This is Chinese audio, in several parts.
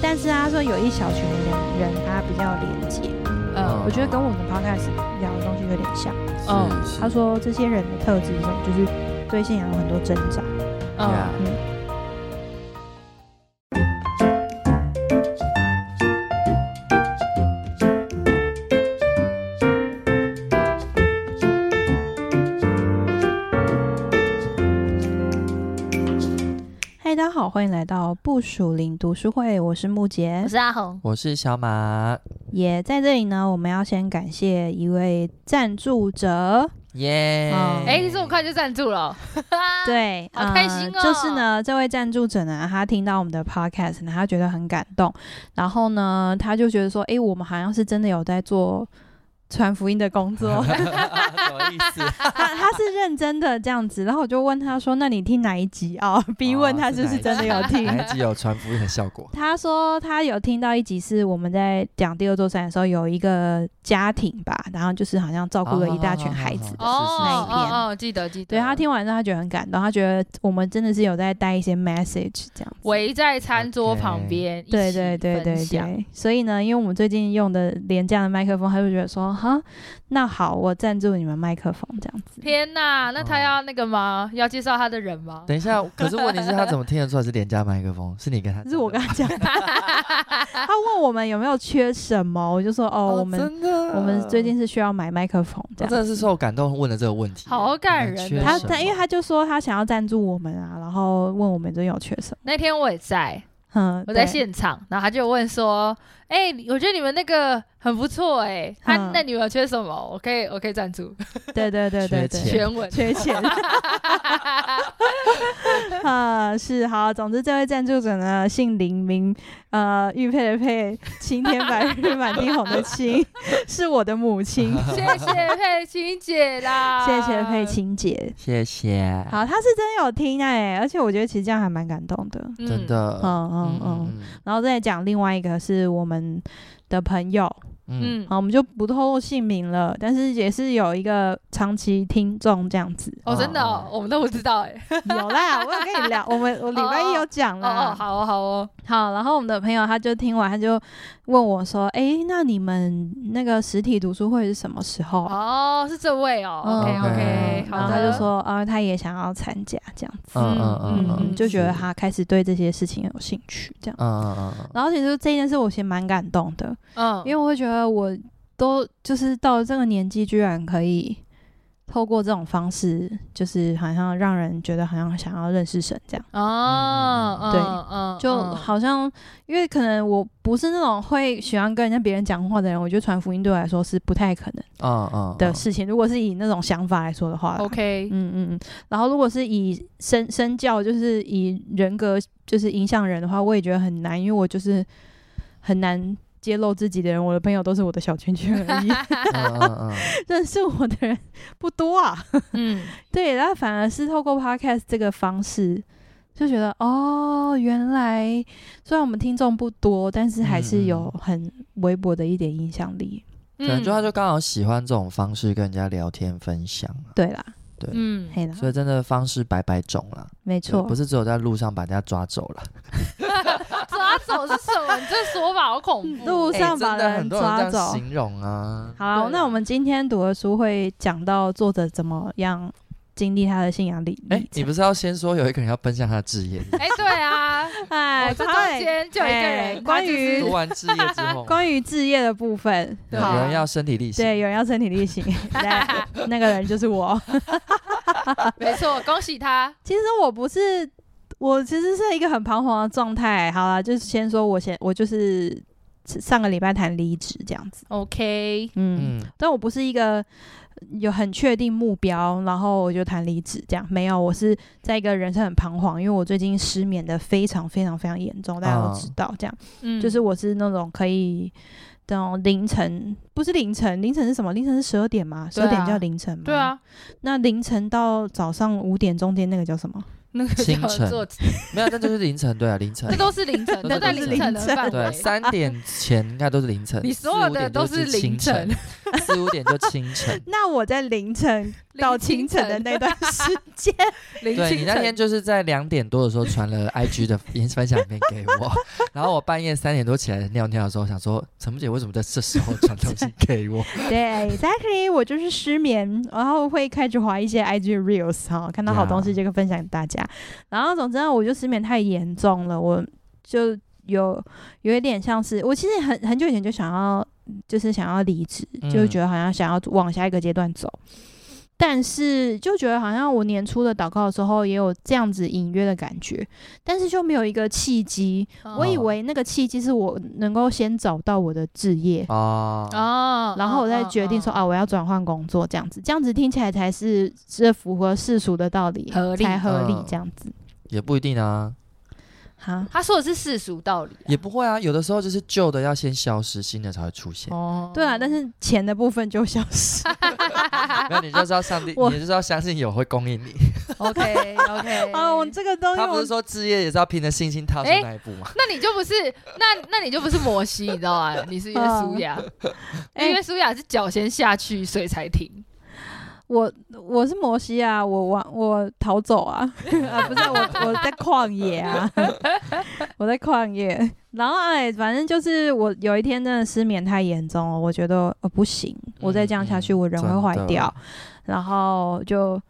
但是他说有一小群的人，他比较廉洁。嗯，我觉得跟我们 podcast 聊的东西有点像。嗯，他说这些人的特质是什么？就是对信仰有很多挣扎。嗯。到不属灵读书会，我是木杰，我是阿红，我是小马。也、yeah, 在这里呢，我们要先感谢一位赞助者，耶！哎，你这么快就赞助了？对，好开心哦、呃！就是呢，这位赞助者呢，他听到我们的 podcast 呢，他觉得很感动，然后呢，他就觉得说，哎，我们好像是真的有在做。传福音的工作，什么意思？他他是认真的这样子，然后我就问他说：“那你听哪一集哦？”逼问他是不是真的有听？哪一集有传福音的效果？他说他有听到一集是我们在讲第二座山的时候，有一个家庭吧，然后就是好像照顾了一大群孩子的那一篇。哦，记得记得。对，他听完之后，他觉得很感动，他觉得我们真的是有在带一些 message 这样子。围在餐桌旁边，对对对对对。所以呢，因为我们最近用的廉价的麦克风，他就觉得说。哈，那好，我赞助你们麦克风这样子。天哪，那他要那个吗？哦、要介绍他的人吗？等一下，可是问题是，他怎么听得出来是廉价麦克风？是你跟他？是我跟他讲。他问我们有没有缺什么，我就说哦，我们真的，我们最近是需要买麦克风。这样真的是受感动，问了这个问题，好感人。他他，因为他就说他想要赞助我们啊，然后问我们这有缺什么。那天我也在。嗯，我在现场，然后他就问说：“哎、欸，我觉得你们那个很不错哎、欸，他、嗯、那你们缺什么？我可以，我可以赞助。”对对对对对，全文缺钱。啊，是好，总之这位赞助者呢，姓林名，呃，玉佩的佩，青天白日满地红的青，是我的母亲。谢谢佩青姐啦，谢谢佩青姐，谢谢。好，他是真有听哎、欸，而且我觉得其实这样还蛮感动的，嗯、真的。嗯嗯嗯，然后再讲另外一个是我们的朋友。嗯，好，我们就不透露姓名了，但是也是有一个长期听众这样子。哦，真的，哦，我们都不知道哎，有啦，我有跟你聊，我们我礼拜一有讲了，哦，好哦，好哦，好，然后我们的朋友他就听完，他就问我说，哎，那你们那个实体读书会是什么时候？哦，是这位哦，OK OK，然后他就说，啊，他也想要参加这样子，嗯嗯嗯，就觉得他开始对这些事情有兴趣这样，嗯嗯嗯，然后其实这件事我其实蛮感动的，嗯，因为我会觉得。我都就是到了这个年纪，居然可以透过这种方式，就是好像让人觉得好像想要认识神这样。哦，对，嗯，嗯，就好像因为可能我不是那种会喜欢跟人家别人讲话的人，我觉得传福音对我来说是不太可能的事情。如果是以那种想法来说的话，OK，嗯嗯嗯。然后如果是以身身教，就是以人格就是影响人的话，我也觉得很难，因为我就是很难。揭露自己的人，我的朋友都是我的小圈圈而已。认识我的人不多啊。嗯，对，然后反而是透过 podcast 这个方式，就觉得哦，原来虽然我们听众不多，但是还是有很微薄的一点影响力。可能就他就刚好喜欢这种方式跟人家聊天分享。对啦，对，嗯，所以真的方式百百种了。没错，不是只有在路上把人家抓走了。抓走是什么？你这说法好恐怖！路上把人抓走，形容啊。好，那我们今天读的书会讲到作者怎么样经历他的信仰历历程。你不是要先说有一个人要奔向他的志业？哎，对啊，哎，这中间就有一个人关于读完志业之后，关于志业的部分，有人要身体力行，对，有人要身体力行，那个人就是我。没错，恭喜他。其实我不是。我其实是一个很彷徨的状态，好了，就是先说我先，我就是上个礼拜谈离职这样子，OK，嗯，但我不是一个有很确定目标，然后我就谈离职这样，没有，我是在一个人生很彷徨，因为我最近失眠的非常非常非常严重，大家都知道这样，嗯，就是我是那种可以等凌晨，不是凌晨，凌晨是什么？凌晨是十二点吗？十二点叫凌晨吗？对啊，那凌晨到早上五点中间那个叫什么？那个清晨 没有，那就是凌晨，对啊，凌晨，这都是凌晨，都在凌晨的范围。对，三点前应该都是凌晨，你所有的都是凌晨，四五点就清晨。那我在凌晨到清晨的那 段时间。对，你那天就是在两点多的时候传了 IG 的分享影片给我，然后我半夜三点多起来尿尿的时候，想说陈木姐为什么在这时候传东西 给我？对，Exactly，我就是失眠，然后会开始滑一些 IG Reels 哈，看到好东西就分享给大家。然后总之我就失眠太严重了，我就有有一点像是我其实很很久以前就想要。就是想要离职，就觉得好像想要往下一个阶段走，嗯，但是就觉得好像我年初的祷告的时候也有这样子隐约的感觉，但是就没有一个契机。哦，我以为那个契机是我能够先找到我的置业哦，然后我再决定说，哦，啊，我要转换工作这样子，这样子听起来才是这符合世俗的道理，合理才合理这样子，也不一定啊。哈，他说的是世俗道理，啊，也不会啊。有的时候就是旧的要先消失，新的才会出现。哦，对啊，但是钱的部分就消失。那你就是要上帝，你就是要相信有会供应你。OK OK，啊，我 这个东西，他不是说置业也是要凭着信心踏出那一步吗？那你就不是，那那你就不是摩西，你知道吗？你是约书亚，因为约书亚是脚先下去，所以才停。我我是摩西啊，我往我逃走啊，啊不是我我在旷野啊，我在旷野，然后哎，反正就是我有一天真的失眠太严重了，我觉得呃不行，我再这样下去我人会坏掉，然后就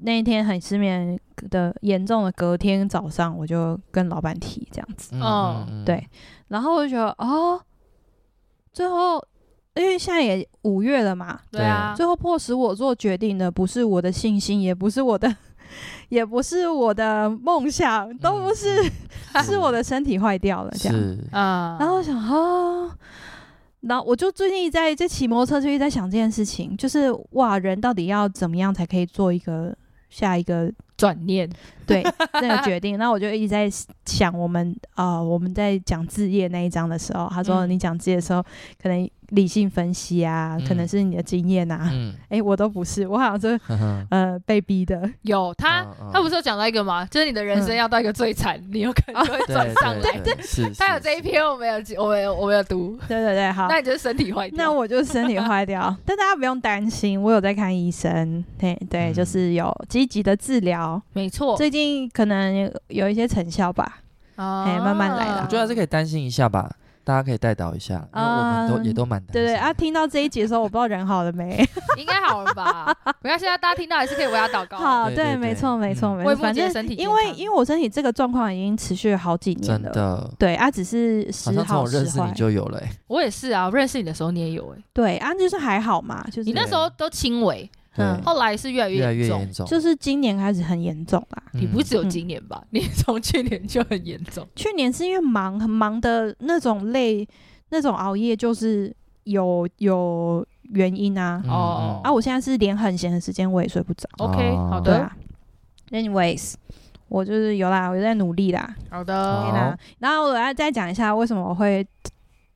那一天很失眠的严重的隔天早上我就跟老板提这样子，嗯。对，然后我就觉得哦，最后。因为现在也五月了嘛，对啊，最后迫使我做决定的不是我的信心，也不是我的，也不是我的梦想，都不是，嗯、是我的身体坏掉了，这样啊。然后我想啊，然后我就最近在在骑摩托车，就一直在想这件事情，就是哇，人到底要怎么样才可以做一个下一个转念？对，那个决定。那我就一直在想，我们啊、呃，我们在讲置业那一章的时候，他说你讲置业的时候，可能。理性分析啊，可能是你的经验啊，哎、我都不是，我好像是 呃被逼的。有他，他不是有讲到一个吗？就是你的人生要到一个最惨、嗯，你有可能会转上来。对他有这一篇，我没有，我没有，我没有读。对对对，好，那你就是身体坏掉。那我就身体坏掉，但大家不用担心，我有在看医生。对对，就是有积极的治疗，没错。最近可能有，有一些成效吧，哎、哦，慢慢来了。我觉得还是可以担心一下吧。大家可以带导一下，因为我们都、嗯、也都蛮担心。对对啊，听到这一集的时候，我不知道人好了没，应该好了吧？没关系啊，大家听到还是可以为他祷告。好，对，对，对，没错，没错，没错。反正因为因为我身体这个状况已经持续了好几年了，真的。对啊，只是时好时坏。从我认识你就有了、欸，我也是啊，我认识你的时候你也有哎、欸。对啊，就是还好嘛，就是你那时候都轻微。嗯，后来是越来越严重，就是今年开始很严重啦。你不只有今年吧？嗯、你从去年就很严重。去年是因为忙，很忙的那种累，那种熬夜，就是有有原因啊。哦、嗯、啊，我现在是连很闲的时间我也睡不着。OK，好的。啊、Anyways，我就是有啦，我在努力啦。好的。然后我要再讲一下为什么我会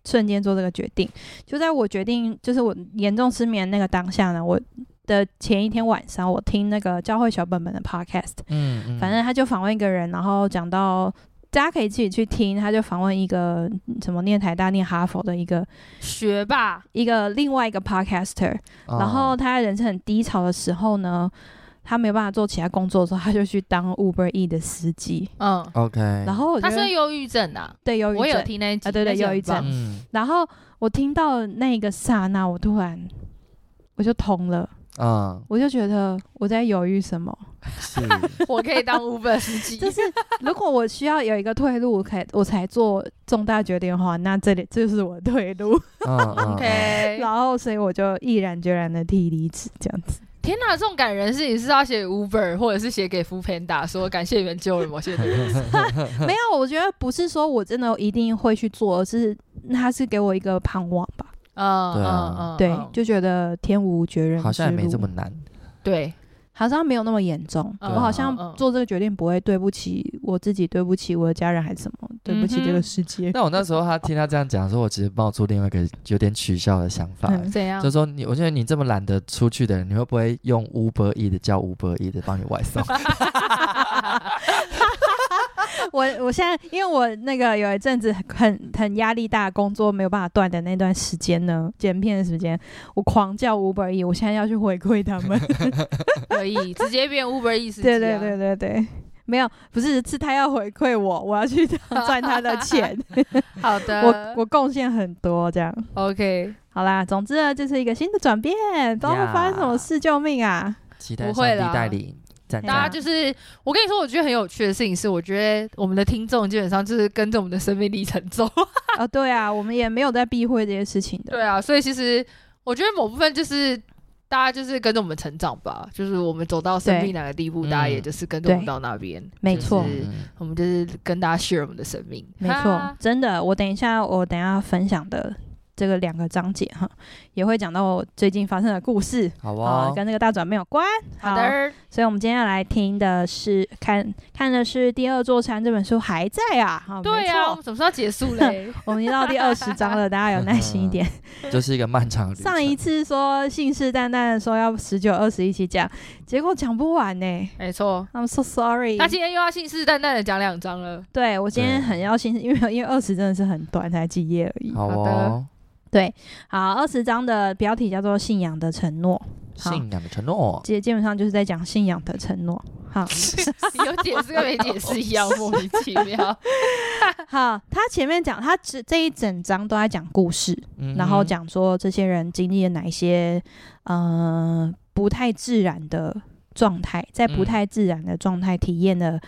瞬间做这个决定。就在我决定，就是我严重失眠那个当下呢，我。的前一天晚上，我听那个教会小本本的 podcast，嗯，嗯，反正他就访问一个人，然后讲到大家可以自己去听，他就访问一个什么念台大、念哈佛的一个学霸，一个另外一个 podcaster，哦，然后他在人生很低潮的时候呢，他没有办法做其他工作的时候，他就去当 Uber E 的司机，嗯，OK，然后他是忧郁症啊，对，忧郁症，我有听那集，啊，对对，忧郁症，嗯，然后我听到那个刹那，我突然我就通了。嗯，我就觉得我在犹豫什么？是，我可以当 Uber 司机。就是如果我需要有一个退路，可以我才做重大决定的话，那这里这就是我的退路。嗯、OK，然后所以我就毅然决然的提离职，这样子。天哪，这种感人事情是要写 Uber，或者是写给 Foodpanda 说感谢你们救了某些人。没有，我觉得不是说我真的一定会去做，而是他是给我一个盼望吧。嗯，对啊，嗯、对、嗯，就觉得天无绝人，好像也没这么难，对，好像没有那么严重、嗯。我好像做这个决定不会对不起我自己，对不起我的家人，还是什么，对不起这个世界。那、嗯、我那时候他听他这样讲的时候，我其实冒出另外一个有点取笑的想法，怎、嗯、样？就是说你，我觉得你这么懒得出去的人，你会不会用 Uber E 的叫 Uber E 的帮你外送？我我现在因为我那个有一阵子很很压力大，工作没有办法断的那段时间呢，剪片的时间，我狂叫 Uber E，我现在要去回馈他们，可以直接变 Uber E 司机、啊。对对对对对，没有，不是是他要回馈我，我要去 赚他的钱。好的，我我贡献很多，这样 OK。好啦，总之呢，这是一个新的转变，不知道会发生什么事，救命啊！期待上帝带领。大家就是，我跟你说，我觉得很有趣的事情是，我觉得我们的听众基本上就是跟着我们的生命历程走。啊，对啊，我们也没有在避讳这些事情的。对啊，所以其实我觉得某部分就是大家就是跟着我们成长吧，就是我们走到生命哪个地步，大家也就是跟着我们到那边。没错，我们就是跟大家 share 我们的生命。没错，真的，我等一下，我等一下分享的。这个两个章节哈，也会讲到我最近发生的故事，好哦，跟那个大转变有关。好的，所以我们今天要来听的是看看的是《第二座山》这本书还在啊？对啊，什么时候结束嘞？我们已经到第二十章了，大家有耐心一点。就是一个漫长的。上一次说信誓旦旦的说要十九、二十一起讲，结果讲不完呢。没错，I'm so sorry。那今天又要信誓旦旦的讲两章了。对，我今天很要信，因为因为二十真的是很短，才几页而已。好的。对，好，二十章的标题叫做《信仰的承诺》。信仰的承诺，基基本上就是在讲信仰的承诺。好，有解释跟没解释一样，莫名其妙。好，他前面讲，他这这一整章都在讲故事，嗯、然后讲说这些人经历了哪一些呃不太自然的状态，在不太自然的状态体验了、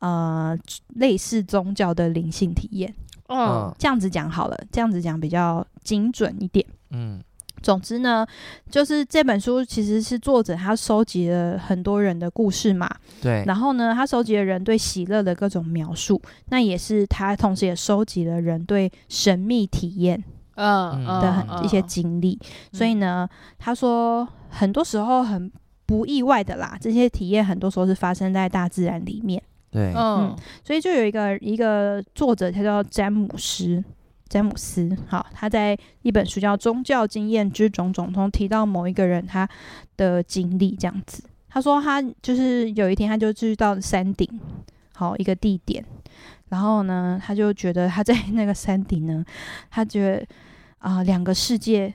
嗯、呃类似宗教的灵性体验。嗯，这样子讲好了，这样子讲比较精准一点。嗯，总之呢，就是这本书其实是作者他收集了很多人的故事嘛。对。然后呢，他收集了人对喜乐的各种描述，那也是他同时也收集了人对神秘体验嗯的很一些经历。所以呢，他说很多时候很不意外的啦，这些体验很多时候是发生在大自然里面。对，嗯，所以就有一个一个作者，他叫詹姆斯，詹姆斯，好，他在一本书叫《宗教经验之种种》中提到某一个人他的经历，这样子，他说他就是有一天他就去到山顶，好一个地点，然后呢，他就觉得他在那个山顶呢，他觉得啊，呃，两个世界。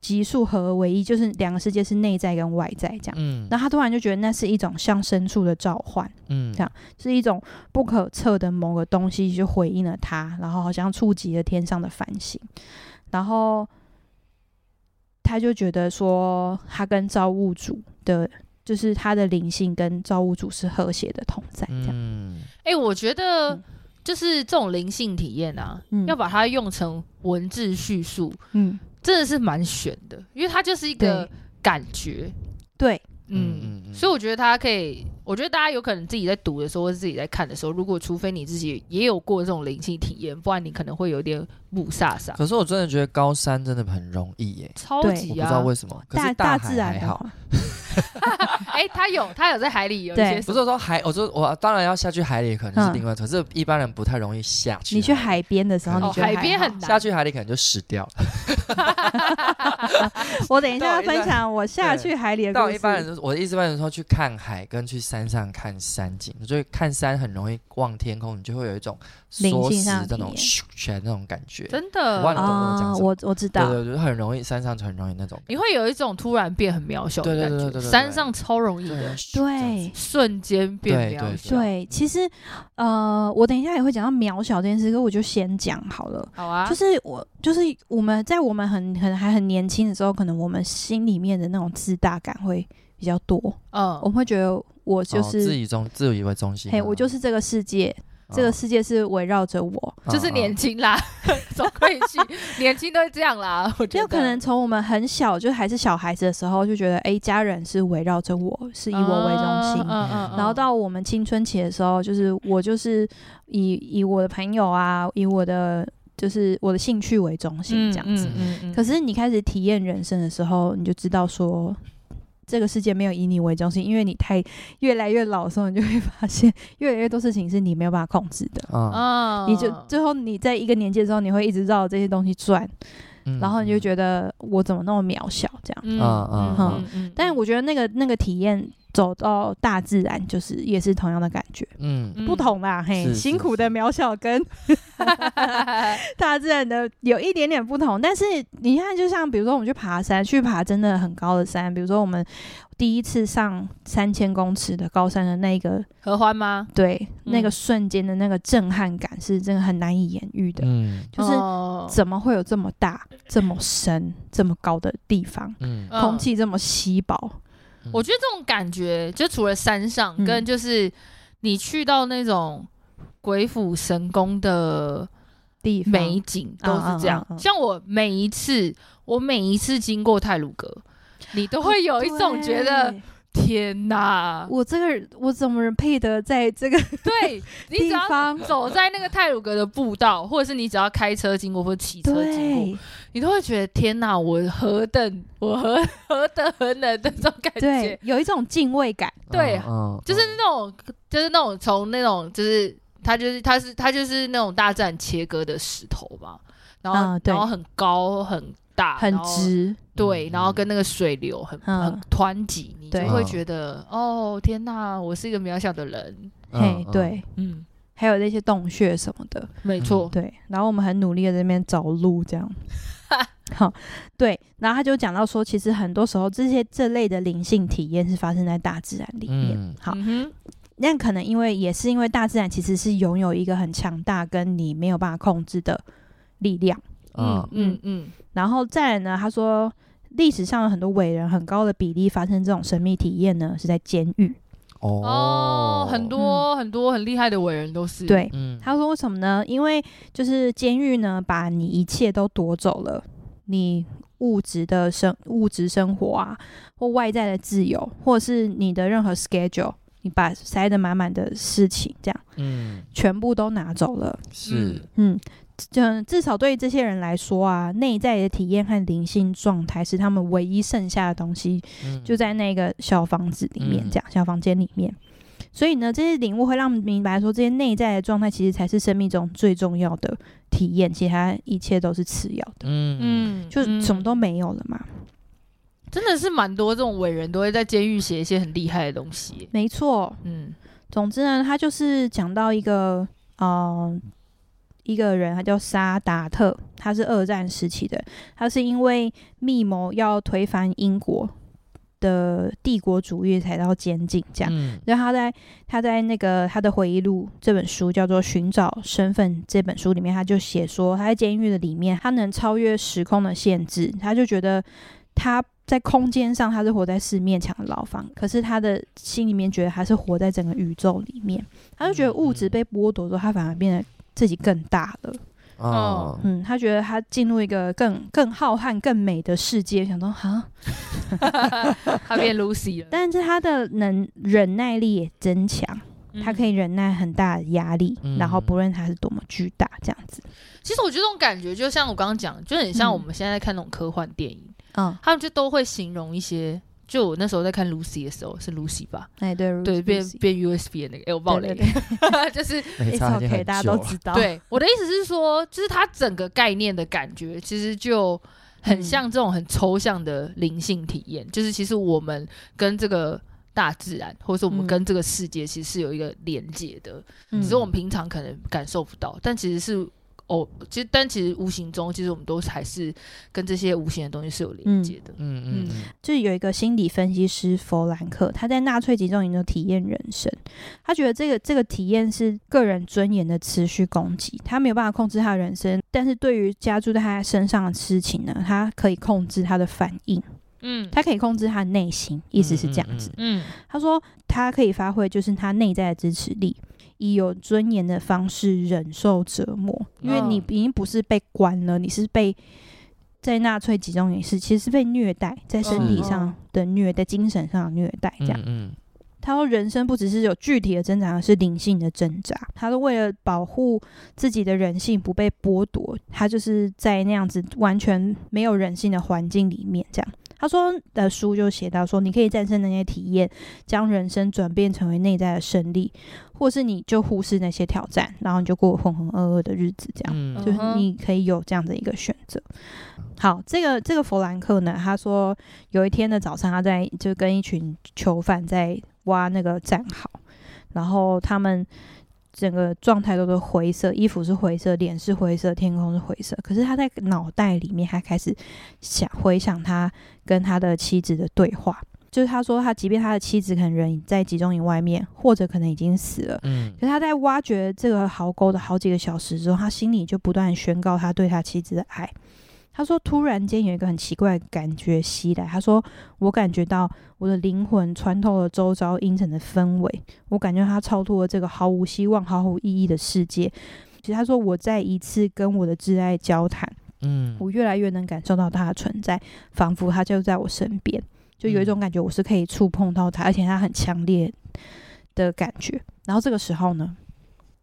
急速合而为一，就是两个世界是内在跟外在这样。嗯，然后他突然就觉得那是一种向深处的召唤，嗯，这样是一种不可测的某个东西就回应了他，然后好像触及了天上的繁星，然后他就觉得说他跟造物主的，就是他的灵性跟造物主是和谐的同在，这样。嗯，哎、欸，我觉得就是这种灵性体验啊，嗯、要把它用成文字叙述，嗯。真的是蛮悬的，因为它就是一个感觉，对，嗯，所以我觉得它可以，我觉得大家有可能自己在读的时候，或者自己在看的时候，如果除非你自己也有过这种灵性体验，不然你可能会有点雾煞煞。可是我真的觉得高山真的很容易耶，超级啊，我不知道为什么，可是大自然还好。哎、欸，他有，他有在海里有一些。对，不是说海，我说我当然要下去海里，可能是另外，嗯、可是一般人不太容易下去。你去海边的时候，你觉得海边很难下去海里可能就死掉了。我等一下要分享我下去海里的故事。一般人，我的意思，一般人说去看海跟去山上看山景，所以看山很容易望天空，你就会有一种缩时这种咻起来那种感觉。真的，我懂我讲我我知道，对对对，很容易山上就很容易那种，你会有一种突然变很渺小的感觉。对对对对，山上超容易的。对，瞬间变渺小。对，其实，呃，我等一下也会讲到渺小这件事，可我就先讲好了。好啊，就是我，就是我们在我们很很还很年轻的时候，可能我们心里面的那种自大感会比较多。嗯，我们会觉得我就是自以中自以为中心。嘿，我就是这个世界。这个世界是围绕着我，就是年轻啦，总可以去，年轻都会这样啦。我觉得，就可能从我们很小，就还是小孩子的时候，就觉得，哎，家人是围绕着我，是以我为中心。嗯嗯。然后到我们青春期的时候，就是我就是以以我的朋友啊，以我的就是我的兴趣为中心这样子。嗯嗯。可是你开始体验人生的时候，你就知道说。这个世界没有以你为中心，因为你太越来越老的时候，你就会发现越来越多事情是你没有办法控制的。嗯，你就最后你在一个年纪的时候，你会一直绕这些东西转，嗯、然后你就觉得我怎么那么渺小这样。嗯嗯嗯。但是我觉得那个那个体验走到大自然，就是也是同样的感觉，嗯，不同啦，嘿，是是辛苦的渺小跟大自然的有一点点不同，但是你看，就像比如说我们去爬山，去爬真的很高的山，比如说我们第一次上三千公尺的高山的那个合欢吗？对，嗯、那个瞬间的那个震撼感是真的很难以言喻的，嗯，就是怎么会有这么大、这么深、这么高的地方，嗯，空气这么稀薄。我觉得这种感觉，就除了山上，跟就是你去到那种鬼斧神工的地方美景都是这样。像我每一次，我每一次经过泰鲁阁，你都会有一种觉得。天呐，我这个人我怎么配得在这个对你只要走在那个泰鲁格的步道，或者是你只要开车经过或骑车经过，你都会觉得天呐，我何等我何何等何能的这种感觉，对，有一种敬畏感，对，就是那种就是那种从那种就是它就是它是它就是那种大自然切割的石头嘛，然后然后很高很。很直，对，然后跟那个水流很很湍急，你就会觉得哦天哪，我是一个渺小的人，嘿，对，嗯，还有那些洞穴什么的，没错，对，然后我们很努力的在那边找路，这样，好，对，然后他就讲到说，其实很多时候这些这类的灵性体验是发生在大自然里面，好，那可能因为也是因为大自然其实是拥有一个很强大跟你没有办法控制的力量。嗯嗯嗯，然后再来呢？他说，历史上有很多伟人，很高的比例发生这种神秘体验呢，是在监狱。哦，很多、嗯、很多很厉害的伟人都是。对，嗯、他说为什么呢？因为就是监狱呢，把你一切都夺走了，你物质的生物质生活啊，或外在的自由，或是你的任何 schedule，你把塞得满满的事情，这样，嗯，全部都拿走了。是，嗯。就至少对于这些人来说啊，内在的体验和灵性状态是他们唯一剩下的东西，嗯、就在那个小房子里面，这样、嗯、小房间里面。所以呢，这些领悟会让我们明白说，这些内在的状态其实才是生命中最重要的体验，其他一切都是次要的。嗯嗯，就什么都没有了嘛。真的是蛮多这种伟人都会在监狱写一些很厉害的东西。没错，嗯，总之呢，他就是讲到一个，嗯、呃。一个人，他叫沙达特，他是二战时期的，他是因为密谋要推翻英国的帝国主义才到监禁这样。嗯、然后他在他在那个他的回忆录这本书叫做《寻找身份》这本书里面，他就写说他在监狱的里面，他能超越时空的限制，他就觉得他在空间上他是活在四面墙的牢房，可是他的心里面觉得他是活在整个宇宙里面，他就觉得物质被剥夺之后，他反而变得。自己更大了，哦，嗯，他觉得他进入一个更更浩瀚、更美的世界，想说啊，他变 Lucy 了。但是他的能忍耐力也增强，嗯、他可以忍耐很大的压力，嗯、然后不论他是多么巨大，这样子。其实我觉得这种感觉，就像我刚刚讲，就很像我们现在在看那种科幻电影，嗯，他们就都会形容一些。就我那时候在看 Lucy 的时候，是 Lucy 吧？哎，对对，变变 USB 的那个，哎，我爆雷，就是 It's okay，大家都知道。对，我的意思是说，就是它整个概念的感觉，其实就很像这种很抽象的灵性体验。嗯、就是其实我们跟这个大自然，或者是我们跟这个世界，其实是有一个连接的，嗯、只是我们平常可能感受不到，但其实是。哦，其实但其实无形中，其实我们都还是跟这些无形的东西是有连接的。嗯嗯，嗯就是有一个心理分析师弗兰克，他在纳粹集中营中体验人生，他觉得这个这个体验是个人尊严的持续攻击，他没有办法控制他的人生，但是对于加注在他身上的事情呢，他可以控制他的反应。嗯，他可以控制他的内心，意思是这样子。嗯，嗯，嗯，他说他可以发挥就是他内在的支持力。以有尊严的方式忍受折磨，因为你已经不是被关了，你是被在纳粹集中营是其实是被虐待，在身体上的虐待，精神上的虐待，这样。他说，人生不只是有具体的挣扎，而是灵性的挣扎。他说，为了保护自己的人性不被剥夺，他就是在那样子完全没有人性的环境里面，这样。他说的书就写到说，你可以战胜那些体验，将人生转变成为内在的胜利，或是你就忽视那些挑战，然后你就过浑浑噩噩的日子，这样，嗯。就是你可以有这样的一个选择。好，这个这个弗兰克呢，他说有一天的早上，他在就跟一群囚犯在挖那个战壕，然后他们整个状态都是灰色，衣服是灰色，脸是灰色，天空是灰色。可是他在脑袋里面，还开始想回想他跟他的妻子的对话，就是他说他即便他的妻子可能人在集中营外面，或者可能已经死了，嗯，可是他在挖掘这个壕沟的好几个小时之后，他心里就不断宣告他对他妻子的爱。他说：“突然间有一个很奇怪的感觉袭来。他说，我感觉到我的灵魂穿透了周遭阴沉的氛围，我感觉他超脱了这个毫无希望、毫无意义的世界。其实他说，我在一次跟我的挚爱交谈，嗯，我越来越能感受到他的存在，仿佛他就在我身边，就有一种感觉，我是可以触碰到他，而且他很强烈的感觉。然后这个时候呢？”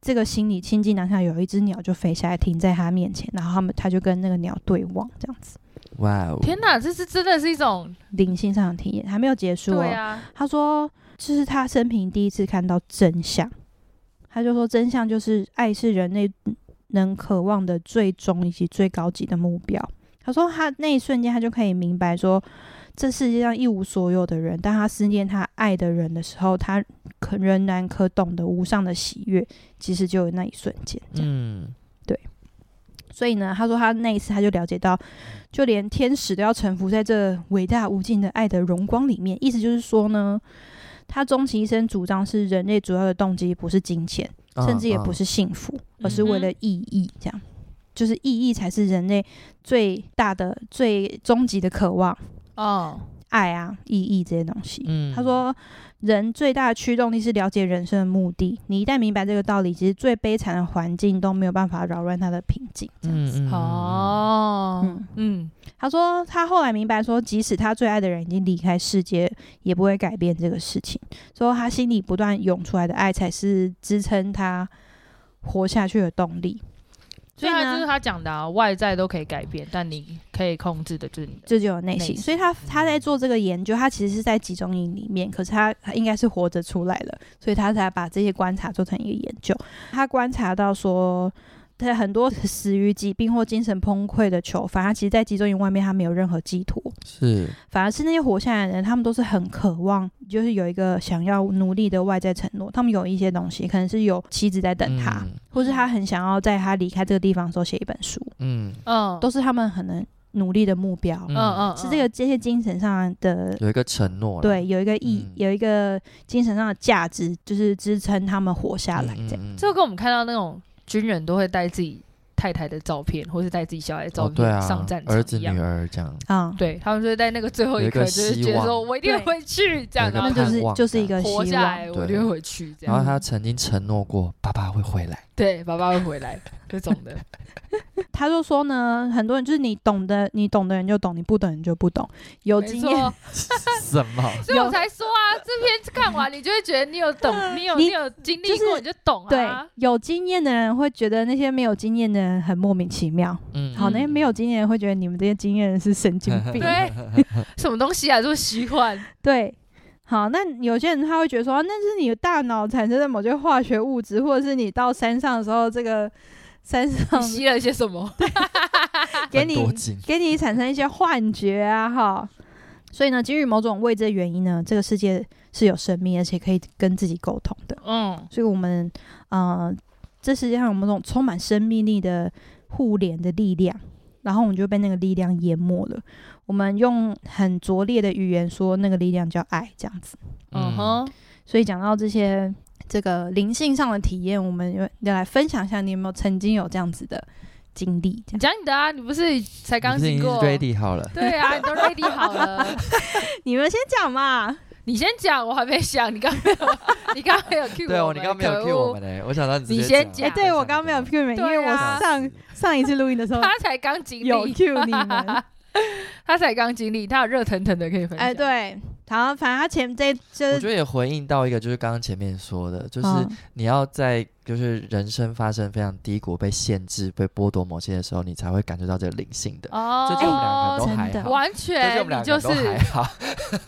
这个心里清静当下，有一只鸟就飞下来，停在他面前，然后他们他就跟那个鸟对望，这样子。哇哦！天哪，这是真的是一种灵性上的体验，还没有结束哦。对啊，他说这是他生平第一次看到真相。他就说真相就是爱是人类能渴望的最终以及最高级的目标。他说他那一瞬间他就可以明白说，这世界上一无所有的人，当他思念他爱的人的时候，他。可仍然可懂得无上的喜悦，其实就有那一瞬间。嗯，对。所以呢，他说他那一次他就了解到，就连天使都要臣服在这伟大无尽的爱的荣光里面。意思就是说呢，他终其一生主张是人类主要的动机不是金钱，甚至也不是幸福，而是为了意义。这样，就是意义才是人类最大的、最终极的渴望。哦，爱啊，意义这些东西。嗯，他说。人最大的驱动力是了解人生的目的。你一旦明白这个道理，其实最悲惨的环境都没有办法扰乱他的平静。这样子。哦，嗯嗯。他说，他后来明白说，即使他最爱的人已经离开世界，也不会改变这个事情。说他心里不断涌出来的爱，才是支撑他活下去的动力。所以呢，就是他讲的啊，外在都可以改变，但你可以控制的就是你的，这就有内心。所以他他在做这个研究，他其实是在集中营里面，可是他他应该是活着出来了，所以他才把这些观察做成一个研究。他观察到说。他很多死于疾病或精神崩溃的囚犯，他其实，在集中营外面，他没有任何寄托，是反而是那些活下来的人，他们都是很渴望，就是有一个想要努力的外在承诺。他们有一些东西，可能是有妻子在等他，嗯、或是他很想要在他离开这个地方的时候写一本书。嗯嗯，都是他们很能努力的目标。嗯嗯，是这个这些精神上的有一个承诺，对，有一个意，嗯、有一个精神上的价值，就是支撑他们活下来。这样，这个跟我们看到那种。军人都会带自己太太的照片，或是带自己小孩的照片上战场，儿子女儿这样。啊，对他们就会在那个最后一刻，就是觉得说我一定会回去，这样，然后就是就是一个活下来，我一定会回去。这样，然后他曾经承诺过，爸爸会回来。对，爸爸会回来，这种的。他就说呢，很多人就是你懂的，你懂的人就懂，你不懂人就不懂。有经验 什么？所以我才说啊，这篇看完你就会觉得你有懂，你有你有经历过，你就懂啊。对，有经验的人会觉得那些没有经验的人很莫名其妙。嗯，好，那些没有经验的人会觉得你们这些经验人是神经病。对，什么东西啊，这么虚幻？对。好，那有些人他会觉得说，那是你的大脑产生的某些化学物质，或者是你到山上的时候，这个山上吸了一些什么，给你给你产生一些幻觉啊，哈。所以呢，基于某种未知的原因呢，这个世界是有生命，而且可以跟自己沟通的。嗯，所以我们呃，这世界上有某种充满生命力的互联的力量。然后我们就被那个力量淹没了。我们用很拙劣的语言说，那个力量叫爱，这样子。嗯哼。所以讲到这些这个灵性上的体验，我们要要来分享一下，你有没有曾经有这样子的经历？你讲你的啊，你不是才刚经过？Ready 好了。对啊，你都 Ready 好了。你们先讲嘛。你先讲，我还没想。你刚没有，你刚没有我。对哦，你刚没有 cue 我们呢。我想到你先讲。对，我刚没有 cue 你们，因为我上上一次录音的时候，他才刚经历。有 cue 你们，他才刚经历，他有热腾腾的可以分享。哎，对，好，反正他前这就是我觉得也回应到一个，就是刚刚前面说的，就是嗯。你要在就是人生发生非常低谷、被限制、被剥夺某些的时候，你才会感觉到这个灵性的。哦，这就我们两个都真的。还好，完这就我全们两你就是个都还好。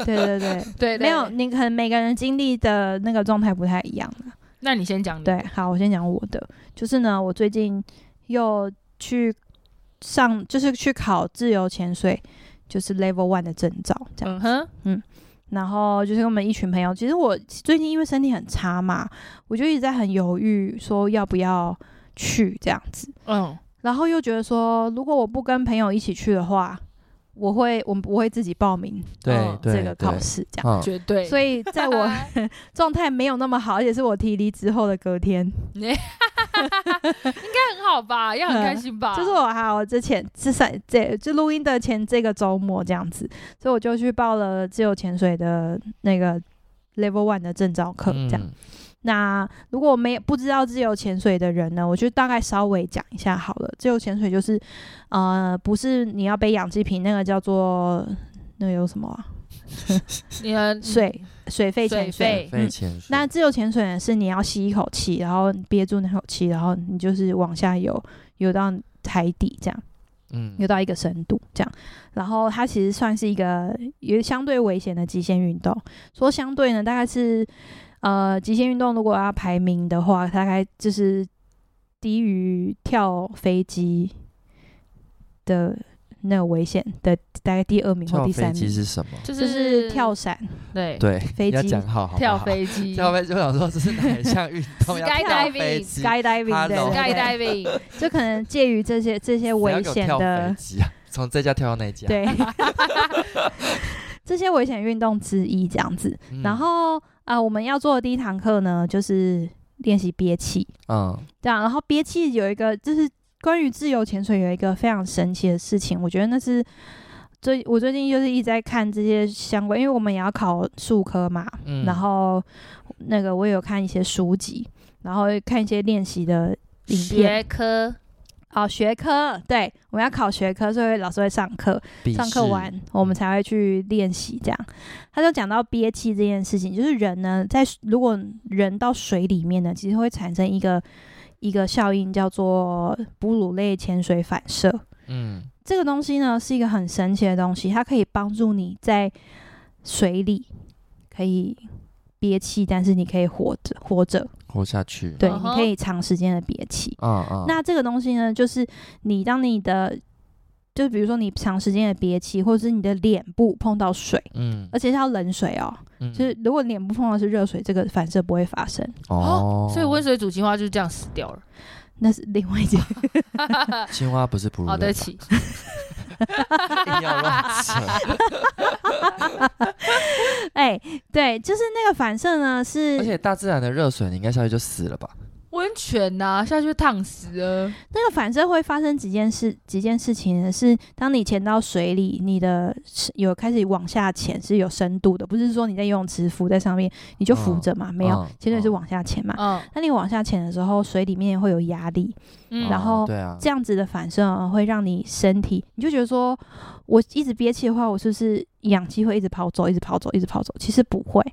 对对 对，对，没有，你可能每个人经历的那个状态不太一样的。那你先讲对，好，我先讲我的，就是呢，我最近又去上，就是去考自由潜水，就是 Level One 的证照，这样。嗯哼，然后就是跟我们一群朋友，其实我最近因为身体很差嘛，我就一直在很犹豫，说要不要去这样子。嗯，然后又觉得说，如果我不跟朋友一起去的话，我会我我会自己报名对嗯这个考试这样。嗯，绝对。所以在我 状态没有那么好，而且是我提离职后的隔天，应该很好吧，要很开心吧。就是我还有之前之前这就录音的前这个周末这样子，所以我就去报了自由潜水的那个 Level One 的证照课，这样。嗯那如果没不知道自由潜水的人呢，我就大概稍微讲一下好了。自由潜水就是，呃，不是你要背氧气瓶，那个叫做那个有什么啊？你的水水肺潜水。水非潜水。那自由潜水呢，是你要吸一口气，然后憋住那口气，然后你就是往下游，游到海底这样。嗯游到一个深度这样，然后它其实算是一个有相对危险的极限运动。说相对呢，大概是呃极限运动如果要排名的话，大概就是低于跳飞机的那个危险的大概第二名或第三名，机是什么？就就是跳伞。对对，飞机讲好好好跳飞机 跳飞机，我想说这是哪一项运动？要 跳 Skydiving 飞机 skydiving 对 Hello 对对，skydiving，就可能介于这些这些危险的飞机啊，从这家跳到那家。对这些危险运动之一这样子。嗯然后啊、呃，我们要做的第一堂课呢，就是练习憋气，嗯这样。然后憋气有一个，就是关于自由潜水有一个非常神奇的事情，我觉得那是最我最近就是一直在看这些相关，因为我们也要考数科嘛，嗯然后那个我也有看一些书籍，然后看一些练习的影片。学科哦，学科对，我们要考学科，所以老师会上课。上课完，我们才会去练习。这样，他就讲到憋气这件事情，就是人呢，在如果人到水里面呢，其实会产生一个一个效应，叫做哺乳类潜水反射。嗯这个东西呢，是一个很神奇的东西，它可以帮助你在水里可以憋气，但是你可以活着，活着。活下去。对，你可以长时间的憋气。那这个东西呢，就是你当你的，就比如说你长时间的憋气，或者是你的脸部碰到水，嗯而且是要冷水哦，嗯就是如果脸部碰到是热水，这个反射不会发生，哦，所以温水煮青蛙就是这样死掉了。那是另外一件。青蛙不是哺乳类吧，好，对不起，硬要乱扯。哎、对，就是那个反射呢是，而且大自然的热水，你应该下去就死了吧？温泉呐，下去烫死了。那个反射会发生几件事，几件事情呢？是当你潜到水里，你的有开始往下潜是有深度的，不是说你在游泳池浮在上面你就浮着嘛，没有嗯，潜水是往下潜嘛。嗯那你往下潜的时候，水里面会有压力，嗯，然后哦对啊，这样子的反射呢会让你身体，你就觉得说，我一直憋气的话，我是不是氧气会一直跑走，一直跑走，一直跑走？其实不会，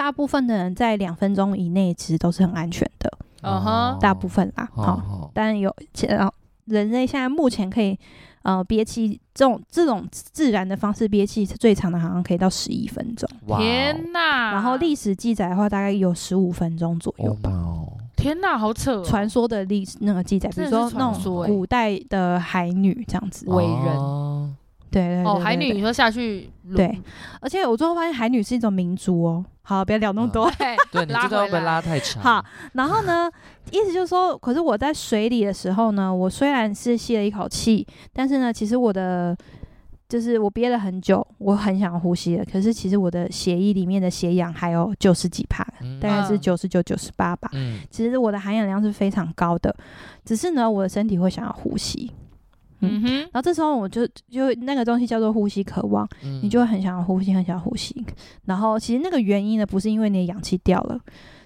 大部分的人在两分钟以内其实都是很安全的，嗯哼。大部分啦，哦好、哦。但有呃，人类现在目前可以呃憋气这种这种自然的方式憋气，最长的好像可以到十一分钟，天哪！然后历史记载的话，大概有十五分钟左右吧。哦天哪，好扯哦！传说的历史那个记载，比如说那种古代的海女这样子，伟人对对哦，海女你说下去撸对，而且我最后发现海女是一种民族哦。好，不要聊那么多。对对你拉回这段会不会来拉太长？好，然后呢，意思就是说，可是我在水里的时候呢，我虽然是吸了一口气，但是呢，其实我的就是我憋了很久，我很想呼吸了，可是其实我的血液里面的血氧还有九十几帕，嗯大概是嗯九十九、九十八吧。嗯其实我的含氧量是非常高的，只是呢，我的身体会想要呼吸。嗯哼，然后这时候我就就那个东西叫做呼吸渴望，嗯你就会很想要呼吸，很想要呼吸。然后其实那个原因呢，不是因为你的氧气掉了，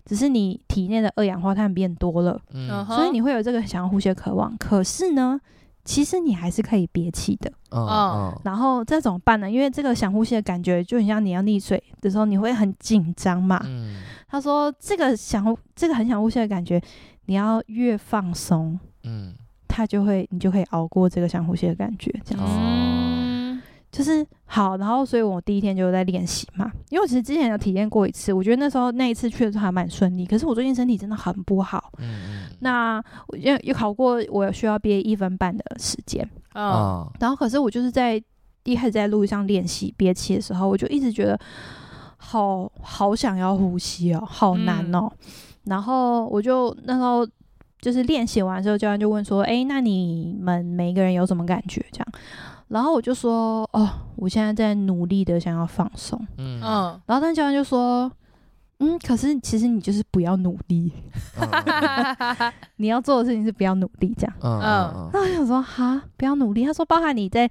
只是你体内的二氧化碳变多了，嗯所以你会有这个想要呼吸的渴望。可是呢，其实你还是可以憋气的。嗯嗯然后这怎么办呢？因为这个想呼吸的感觉就很像你要溺水的时候，你会很紧张嘛。嗯他说这个想，这个很想呼吸的感觉，你要越放松，嗯它就会你就可以熬过这个想呼吸的感觉，这样子。就是好，然后所以我第一天就在练习嘛，因为我其实之前有体验过一次，我觉得那时候那一次去的时候还蛮顺利，可是我最近身体真的很不好。嗯嗯那我因为有考过，我有需要憋一分半的时间，嗯，啊然后可是我就是在一开始在路上练习憋气的时候，我就一直觉得好好想要呼吸哦，好难哦。然后我就那时候就是练习完之后，教练就问说：“诶，那你们每一个人有什么感觉？”这样，然后我就说：“哦，我现在在努力的想要放松。”嗯嗯，然后但教练就说：“嗯，可是其实你就是不要努力，嗯你要做的事情是不要努力。”这样。嗯嗯那我想说，哈，不要努力。他说，包含你在，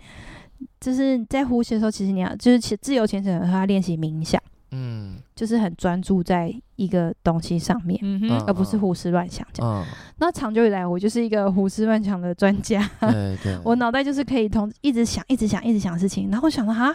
就是在呼吸的时候，其实你要就是其自由潜水的时候，他练习冥想，嗯就是很专注在一个东西上面，嗯嗯哼，而不是胡思乱想这样。嗯，那长久以来，我就是一个胡思乱想的专家，对对，我脑袋就是可以同一直想、一直想、一直想事情。然后我想到，哈，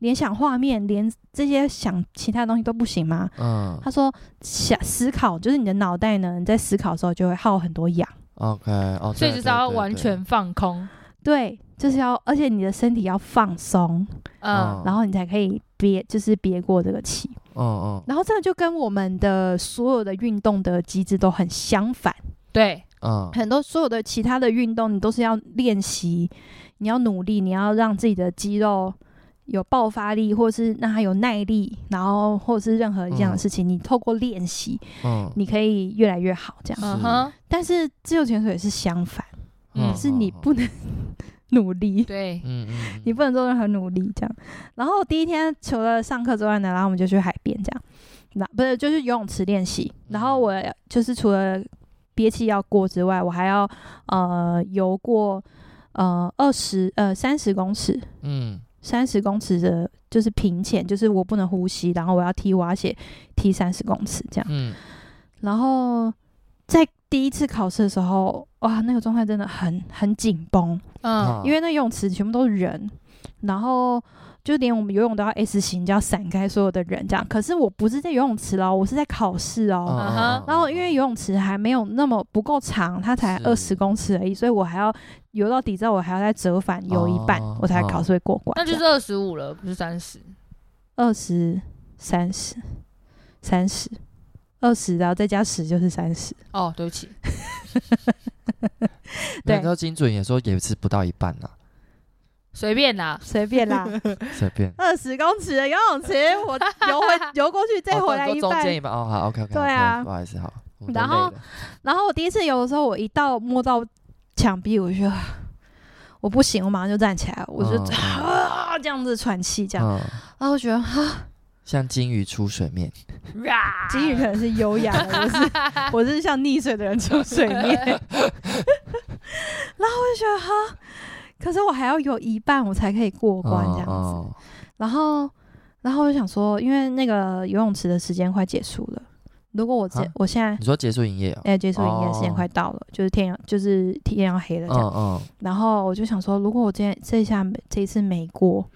联想画面，连这些想其他东西都不行吗？嗯他说，想思考，就是你的脑袋呢，你在思考的时候就会耗很多氧。OK 哦，所以就是要完全放空，对，就是要，而且你的身体要放松。嗯，然后你才可以憋，就是憋过这个气。嗯嗯然后这个就跟我们的所有的运动的机制都很相反。对，嗯很多所有的其他的运动，你都是要练习，你要努力，你要让自己的肌肉有爆发力，或是让它有耐力，然后或者是任何一样的事情，你透过练习，嗯你可以越来越好。这样，是嗯哼，但是自由潜水是相反，嗯是你不能 努力。对，嗯嗯你不能做任何努力，这样。然后第一天除了上课之外呢，然后我们就去海边这样，那不是就是游泳池练习。然后我就是除了憋气要过之外，我还要呃游过呃二十呃三十公尺，嗯三十公尺的就是平潜，就是我不能呼吸，然后我要踢蛙鞋踢三十公尺这样。嗯然后在第一次考试的时候，哇，那个状态真的很很紧绷。嗯，因为那游泳池全部都是人，然后就连我们游泳都要 S 型，就要闪开所有的人这样。可是我不是在游泳池哦，我是在考试哦。嗯然后因为游泳池还没有那么不够长，它才是二十公尺而已，所以我还要游到底之后，我还要再折返游一半，哦我才考试会过关。那就是二十五了，不是三十。二十三十三十二十，然后再加十就是三十。哦，对不起，对那时候精准也说也是不到一半啦，随便啦。随便啦，随便。二十公尺的游泳池，我游回 游过去再回来一半哦中间。一半哦，好，OK OK，对啊不好意思，好。然后然后我第一次游的时候，我一到摸到墙壁，我就我不行，我马上就站起来，我就、啊这样子喘气，这样，嗯，然后我觉得啊，像金鱼出水面，啊金鱼可能是优雅的，我是 我是像溺水的人出水面，然后我就觉得哈，可是我还要有一半，我才可以过关这样子，嗯然后然后我就想说，因为那个游泳池的时间快结束了，如果我这、啊我现在你说结束营业哦？哎、结束营业时间哦快到了，就是天要就是天要黑了这样。然后我就想说，如果我今天这一下这一次没过，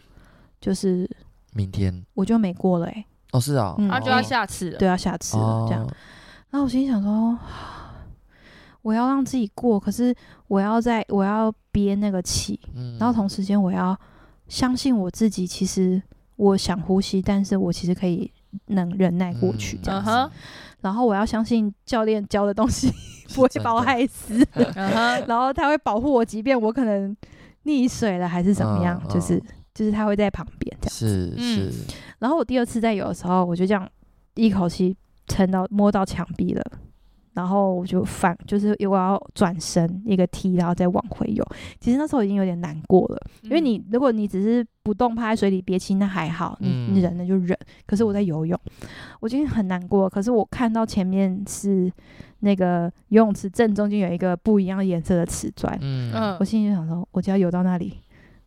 就是明天。我就没过了哎、哦是啊，嗯。那就要下次了。对，要下次了、这样。哦然后我心里想说，我要让自己过，可是我要在我要憋那个气，嗯。然后同时间我要相信我自己，其实我想呼吸，但是我其实可以能忍耐过去这样子。嗯哼。然后我要相信教练教的东西 不会把我害死。嗯哼，然后他会保护我，即便我可能溺水了还是怎么样，嗯就是嗯就是他会在旁边这样。是嗯是，然后我第二次在游的时候，我就这样一口气撑到摸到墙壁了，然后我就反就是我要转身一个踢，然后再往回游。其实那时候已经有点难过了，因为你如果你只是不动趴在水里憋气，那还好，你忍了就忍。可是我在游泳，我今天很难过。可是我看到前面是那个游泳池正中间有一个不一样颜色的瓷砖，嗯嗯我心里就想说，我就要游到那里，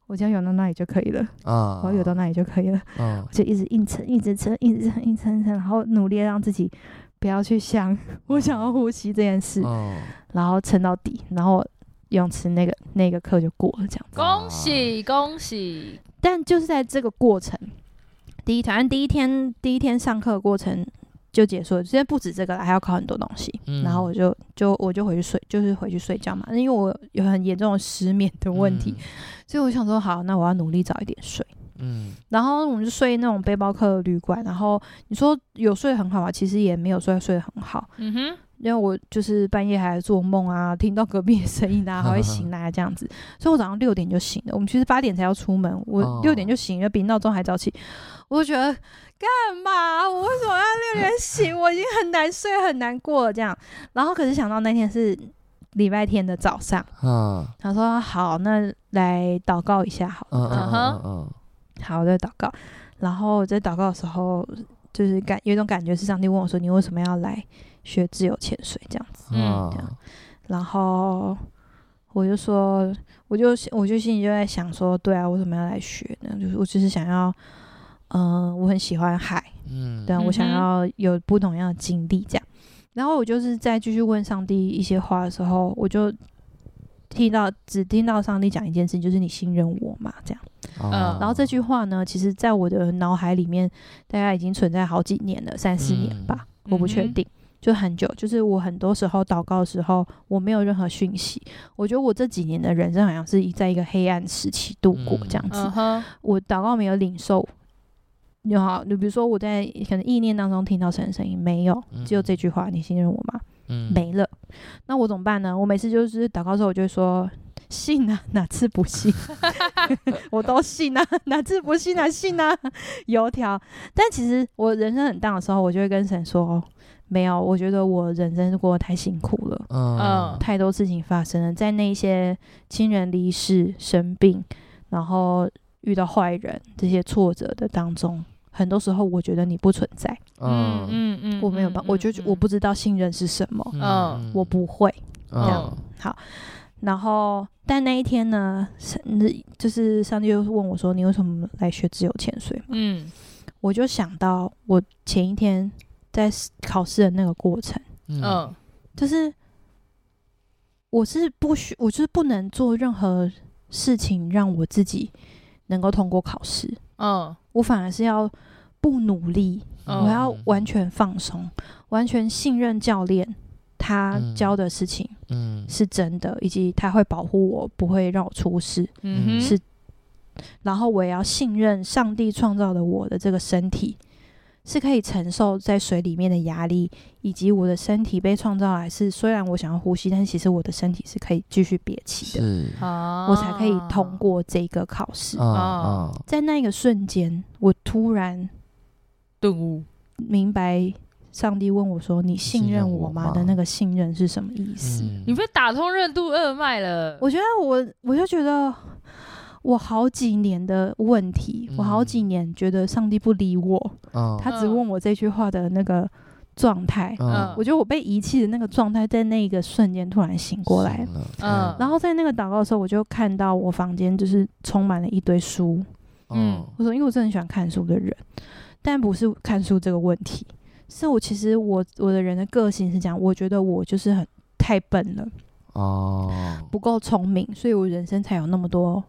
我只要游到那里就可以了，啊我要游到那里就可以了。啊我就一直硬撑，一直撑，一直撑，一直撑，撑，然后努力让自己不要去想我想要呼吸这件事，嗯然后撑到底，然后泳池那个那个课就过了，这样子。恭喜恭喜！但就是在这个过程，第一团第一天第一天上课的过程就结束了。现在不止这个了，还要考很多东西。嗯然后我就就我就回去睡，就是回去睡觉嘛，因为我有很严重的失眠的问题，所以我想说，好，那我要努力早一点睡。嗯，然后我们就睡那种背包客旅馆，然后你说有睡得很好啊，其实也没有睡睡得很好，嗯哼，因为我就是半夜还在做梦啊，听到隔壁的声音啊，还会醒 来这样子，所以我早上六点就醒了。我们其实八点才要出门，我六点就醒了，比闹钟还早起。我就觉得干嘛？我为什么要六点 醒？我已经很难睡，很难过了这样。然后可是想到那天是礼拜天的早上，嗯，他说好，那来祷告一下好了，嗯。好，我在祷告，然后在祷告的时候，就是感有一种感觉是上帝问我说：“你为什么要来学自由潜水？”这样子，嗯，这样，然后我就说，我就我就心里就在想说：“对啊，为什么要来学呢？就是我只是想要，嗯、呃，我很喜欢海，嗯，但，我想要有不同样的经历，这样。然后我就是在继续问上帝一些话的时候，我就听到只听到上帝讲一件事情，就是你信任我嘛，这样。嗯，然后这句话呢，其实在我的脑海里面，大概已经存在好几年了，三四年吧，嗯、我不确定，就很久。就是我很多时候祷告的时候，我没有任何讯息。我觉得我这几年的人生好像是在一个黑暗时期度过这样子。嗯、我祷告没有领受，就好，你比如说我在可能意念当中听到神的声音，没有，只有这句话，你信任我吗？嗯，没了。那我怎么办呢？我每次就是祷告的时候，我就会说。信啊，哪次不信？我都信啊，哪次不信啊？信啊，油条。但其实我人生很 down 的时候，我就会跟神说：没有，我觉得我人生过得太辛苦了，嗯，太多事情发生了，在那些亲人离世、生病，然后遇到坏人这些挫折的当中，很多时候我觉得你不存在。嗯嗯嗯，我没有办法，我就我不知道信任是什么。嗯，我不会。嗯，这样好。然后，但那一天呢，就是上帝又问我说：“你为什么来学自由潜水？”嗯，我就想到我前一天在考试的那个过程，嗯，就是我是不需，我就是不能做任何事情让我自己能够通过考试。嗯，我反而是要不努力，嗯、我要完全放松，完全信任教练。他教的事情，嗯，是真的，以及他会保护我，不会让我出事，嗯，是。然后我也要信任上帝创造的我的这个身体，是可以承受在水里面的压力，以及我的身体被创造来是，虽然我想要呼吸，但是其实我的身体是可以继续憋气的，我才可以通过这个考试。啊，在那个瞬间，我突然顿悟，明白。上帝问我说：“你信任我吗？”的那个信任是什么意思？嗯、你被打通任督二脉了。我觉得我，我就觉得我好几年的问题，嗯、我好几年觉得上帝不理我，嗯、他只问我这句话的那个状态。嗯、我觉得我被遗弃的那个状态，在那个瞬间突然醒过来。嗯，嗯然后在那个祷告的时候，我就看到我房间就是充满了一堆书。嗯，我说，因为我真的很喜欢看书的人，但不是看书这个问题。是我其实我我的人的个性是这样，我觉得我就是很太笨了，哦，不够聪明，所以我人生才有那么多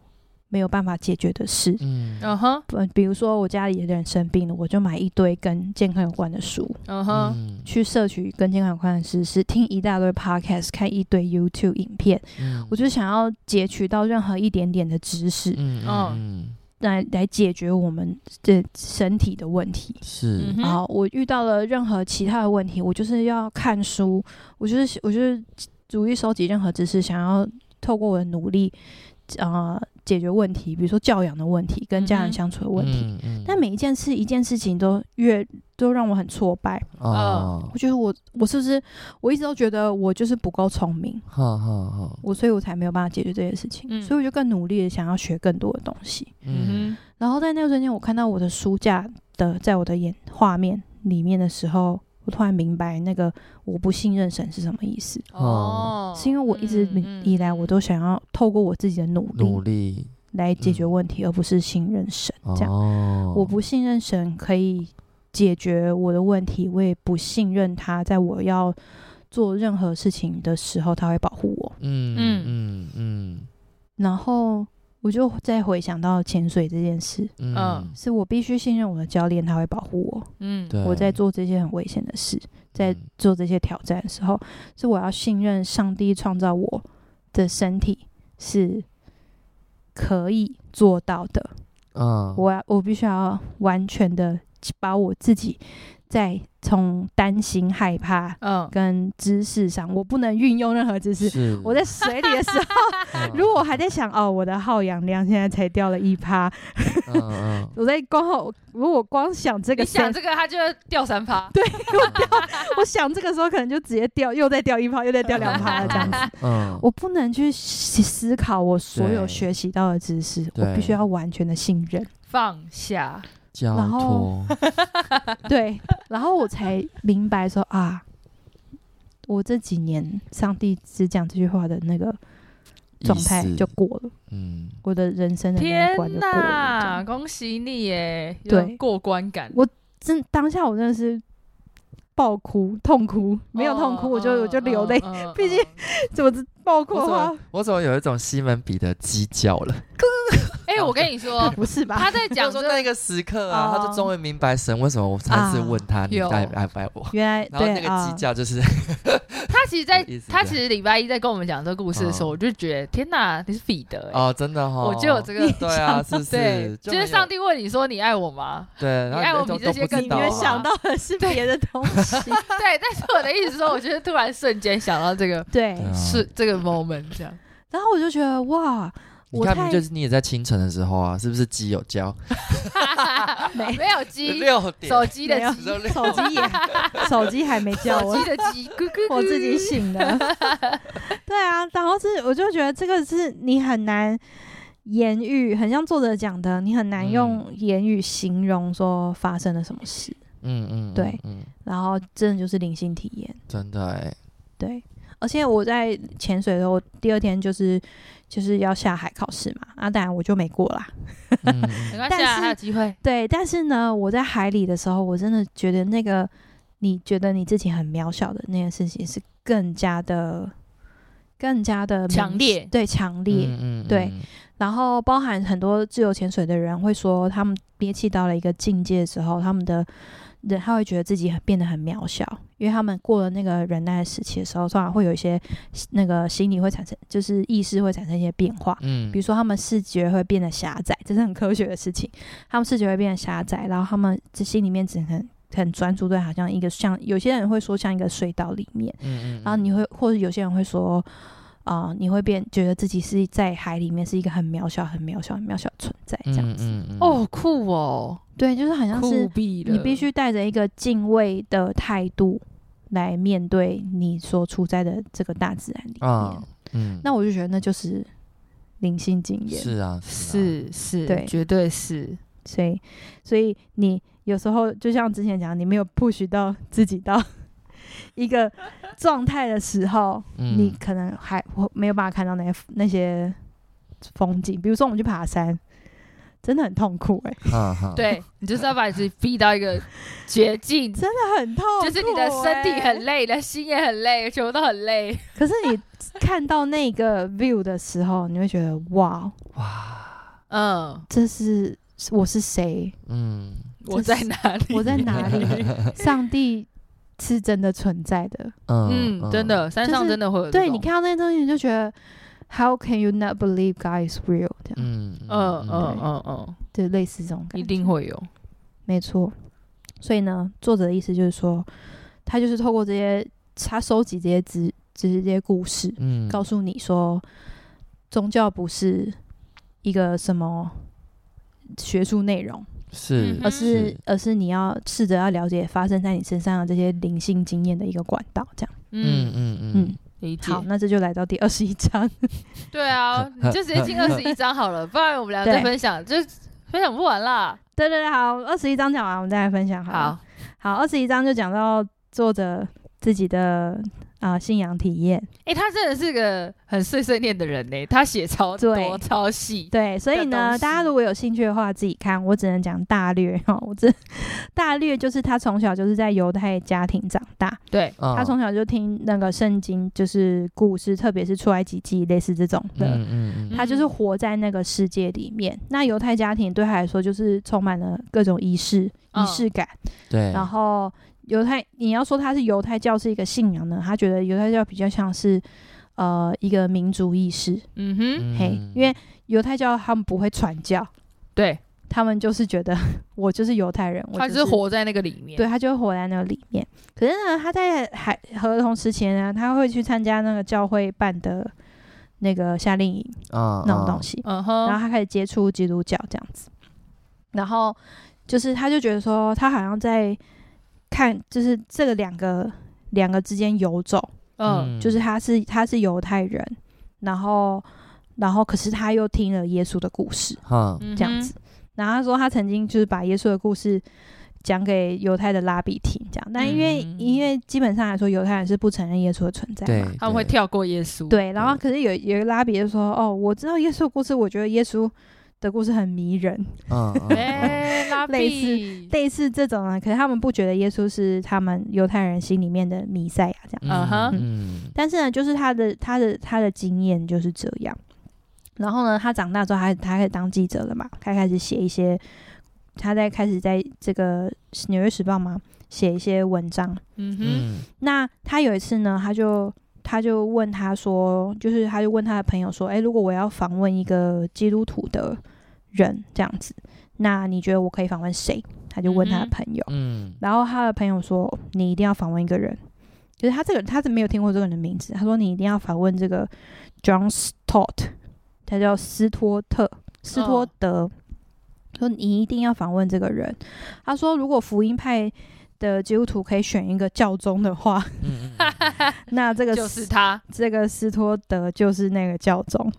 没有办法解决的事。嗯。嗯哼，比如说我家里的人生病了，我就买一堆跟健康有关的书，嗯哼，去摄取跟健康有关的知识，听一大堆 podcast，看一堆 YouTube 影片，嗯，我就想要截取到任何一点点的知识，嗯嗯。来来解决我们的身体的问题。是，然后我遇到了任何其他的问题，我就是要看书，我就是我就是逐一收集任何知识，想要透过我的努力，啊、呃，解决问题，比如说教养的问题，跟家人相处的问题。嗯嗯、但每一件事，一件事情都越都让我很挫败。哦，我觉得我我是不是我一直都觉得我就是不够聪明，好好好，我所以我才没有办法解决这些事情。嗯、所以我就更努力的想要学更多的东西。嗯，然后在那个瞬间，我看到我的书架的在我的眼画面里面的时候。我突然明白那个我不信任神是什么意思。哦，是因为我一直以来我都想要透过我自己的努力努力来解决问题，而不是信任神。这样，哦、我不信任神可以解决我的问题，我也不信任他在我要做任何事情的时候，他会保护我。嗯嗯嗯嗯。然后我就再回想到潜水这件事，嗯。嗯。是我必须信任我的教练，他会保护我。嗯，我在做这些很危险的事，在嗯。做这些挑战的时候，是我要信任上帝创造我的身体是可以做到的。嗯，我要我必须要完全的把我自己在从担心、害怕嗯，跟知识上，我不能运用任何知识。我在水里的时候，嗯 如果我还在想哦，我的耗氧量现在才掉了一趴，我在光后，如果光想这个你想三，这个，它就要掉三趴。对我想这个时候可能就直接掉，又再掉一趴，又再掉两趴了这样子。嗯，我不能去思思考我所有对学习到的知识，我必须要完全的信任。放下，交然后，对，然后我才明白说啊，我这几年上帝只讲这句话的那个状态就过了，嗯我的人生的那一天关就过了。恭喜你耶！有对过关感。我真当下我真的是爆哭、痛哭，没有痛哭，我就我就流泪。嗯毕竟怎么我怎么，我怎么有一种西门彼得鸡叫了？哎，我跟你说，不是吧？他在讲说那个时刻啊，哦。他就终于明白神为什么我三次问他你有。爱爱不爱我，原来然后那个鸡，叫就是 他其实在他其实礼拜一在跟我们讲这个故事的时候，嗯。我就觉得天哪，你是彼得哎。哦，真的哈，我就有这个对啊，是不对。是？，就是上帝问你说你爱我吗？对，然后你爱我比这些你们想到的是别的东西，对，但是我的意思是说，我就是突然瞬间想到这个对。是这个 moment 这样。然后我就觉得哇，你看，我太明明就是你也在清晨的时候啊，是不是鸡有叫？没。没有鸡，六点，手机的没有鸡，六手机也 手机还没叫我手机，的鸡，咕咕咕我自己醒的。对啊，然后是我就觉得这个是你很难言语，很像作者讲的，你很难用言语形容说发生了什么事。嗯嗯，对。嗯，然后真的就是灵性体验，真的哎，对。而且我在潜水的时候，我第二天就是就是要下海考试嘛，啊，当然我就没过啦。嗯没关系啊，但是还有机会。对，但是呢，我在海里的时候，我真的觉得那个你觉得你自己很渺小的那件事情，是更加的、更加的强烈对，强烈。嗯对，然后包含很多自由潜水的人会说，他们憋气到了一个境界的时候，他们的人他会觉得自己很变得很渺小，因为他们过了那个忍耐时期的时候，通常会有一些那个心理会产生，就是意识会产生一些变化。嗯，比如说，他们视觉会变得狭窄，这是很科学的事情。他们视觉会变得狭窄，然后他们这心里面只能很专注对，好像一个像有些人会说像一个隧道里面，嗯嗯，然后你会或者有些人会说，啊、呃，你会变觉得自己是在海里面是一个很渺小、很渺小、很渺小的存在这样子。嗯嗯嗯，哦，酷哦，对，就是好像是！你必须带着一个敬畏的态度来面对你所处在的这个大自然里面。啊，嗯，那我就觉得那就是灵性经验。是啊，啊，是是，对绝对是。所以，所以你有时候就像之前讲，你没有 push 到自己到一个状态的时候，嗯你可能还我没有办法看到那些那些风景。比如说，我们去爬山，真的很痛苦哎、哈哈，对你就是要把你自己逼到一个绝境，真的很痛苦、就是你的身体很累，你的心也很累，全部都很累。可是你看到那个 view 的时候，你会觉得哇，哇，嗯，这是我是谁？嗯，我在哪里？我在哪里？上帝是真的存在的。嗯嗯，真，的，山上真的会。对你看到那些东西，你就觉得 How can you not believe God is real？这样，嗯嗯嗯嗯嗯，就类似这种感觉。一定会有。没错。所以呢，作者的意思就是说，他就是透过这些，他收集这些资，这些这些故事，嗯，告诉你说，宗教不是一个什么学术内容，是嗯，而是而是你要试着要了解发生在你身上的这些灵性经验的一个管道，这样。嗯嗯，嗯嗯嗯，理解。好，那这就来到第二十一章。对啊，你就直接进二十一章好了，不然我们俩再分享，就分享不完啦。对对对，好，二十一章讲完，我们再来分享好。好，好，二十一章就讲到作者自己的啊、呃、信仰体验。哎、欸，他真的是个很碎碎念的人呢，他写超多对超细。对，所以呢，大家如果有兴趣的话，自己看。我只能讲大略哈，我这大略就是他从小就是在犹太家庭长大。对，他从小就听那个圣经，就是故事，特别是出埃及记类似这种的。嗯嗯嗯，他就是活在那个世界里面。那犹太家庭对他来说，就是充满了各种仪式、仪式感。对，然后。犹太，你要说他是犹太教是一个信仰呢？他觉得犹太教比较像是呃一个民族意识。嗯哼，嘿，因为犹太教他们不会传教，对他们就是觉得 我就是犹太人，我、就是、他就是活在那个里面，对他就会活在那个里面。可是呢，他在还合同时期呢，他会去参加那个教会办的那个夏令营啊那种东西，嗯哼，然后他开始接触基督教这样子，然后就是他就觉得说他好像在。看，就是这个两个两个之间游走，嗯，就是他是他是犹太人，然后然后可是他又听了耶稣的故事，嗯，这样子。然后他说他曾经就是把耶稣的故事讲给犹太的拉比听，这样。但因为、嗯、因为基本上来说，犹太人是不承认耶稣的存在嘛，他们会跳过耶稣。对，然后可是有有一个拉比就说，哦，我知道耶稣的故事，我觉得耶稣。的故事很迷人，嗯，欸、类似类似这种啊，可是他们不觉得耶稣是他们犹太人心里面的弥赛亚这样，嗯哼，嗯，但是呢，就是他的他的他的经验就是这样，然后呢，他长大之后，他他开始当记者了嘛，他开始写一些，他在开始在这个纽约时报嘛写一些文章，嗯哼，那他有一次呢，他就他就问他说，就是他就问他的朋友说，哎、欸，如果我要访问一个基督徒的。人这样子，那你觉得我可以访问谁？他就问他的朋友，嗯，然后他的朋友说，你一定要访问一个人，就是他这个他是没有听过这个人的名字。他说你一定要访问这个 John Stott，他叫斯托特斯托德，哦、说你一定要访问这个人。他说如果福音派。的基督徒可以选一个教宗的话，那这个就是他，这个斯托德就是那个教宗，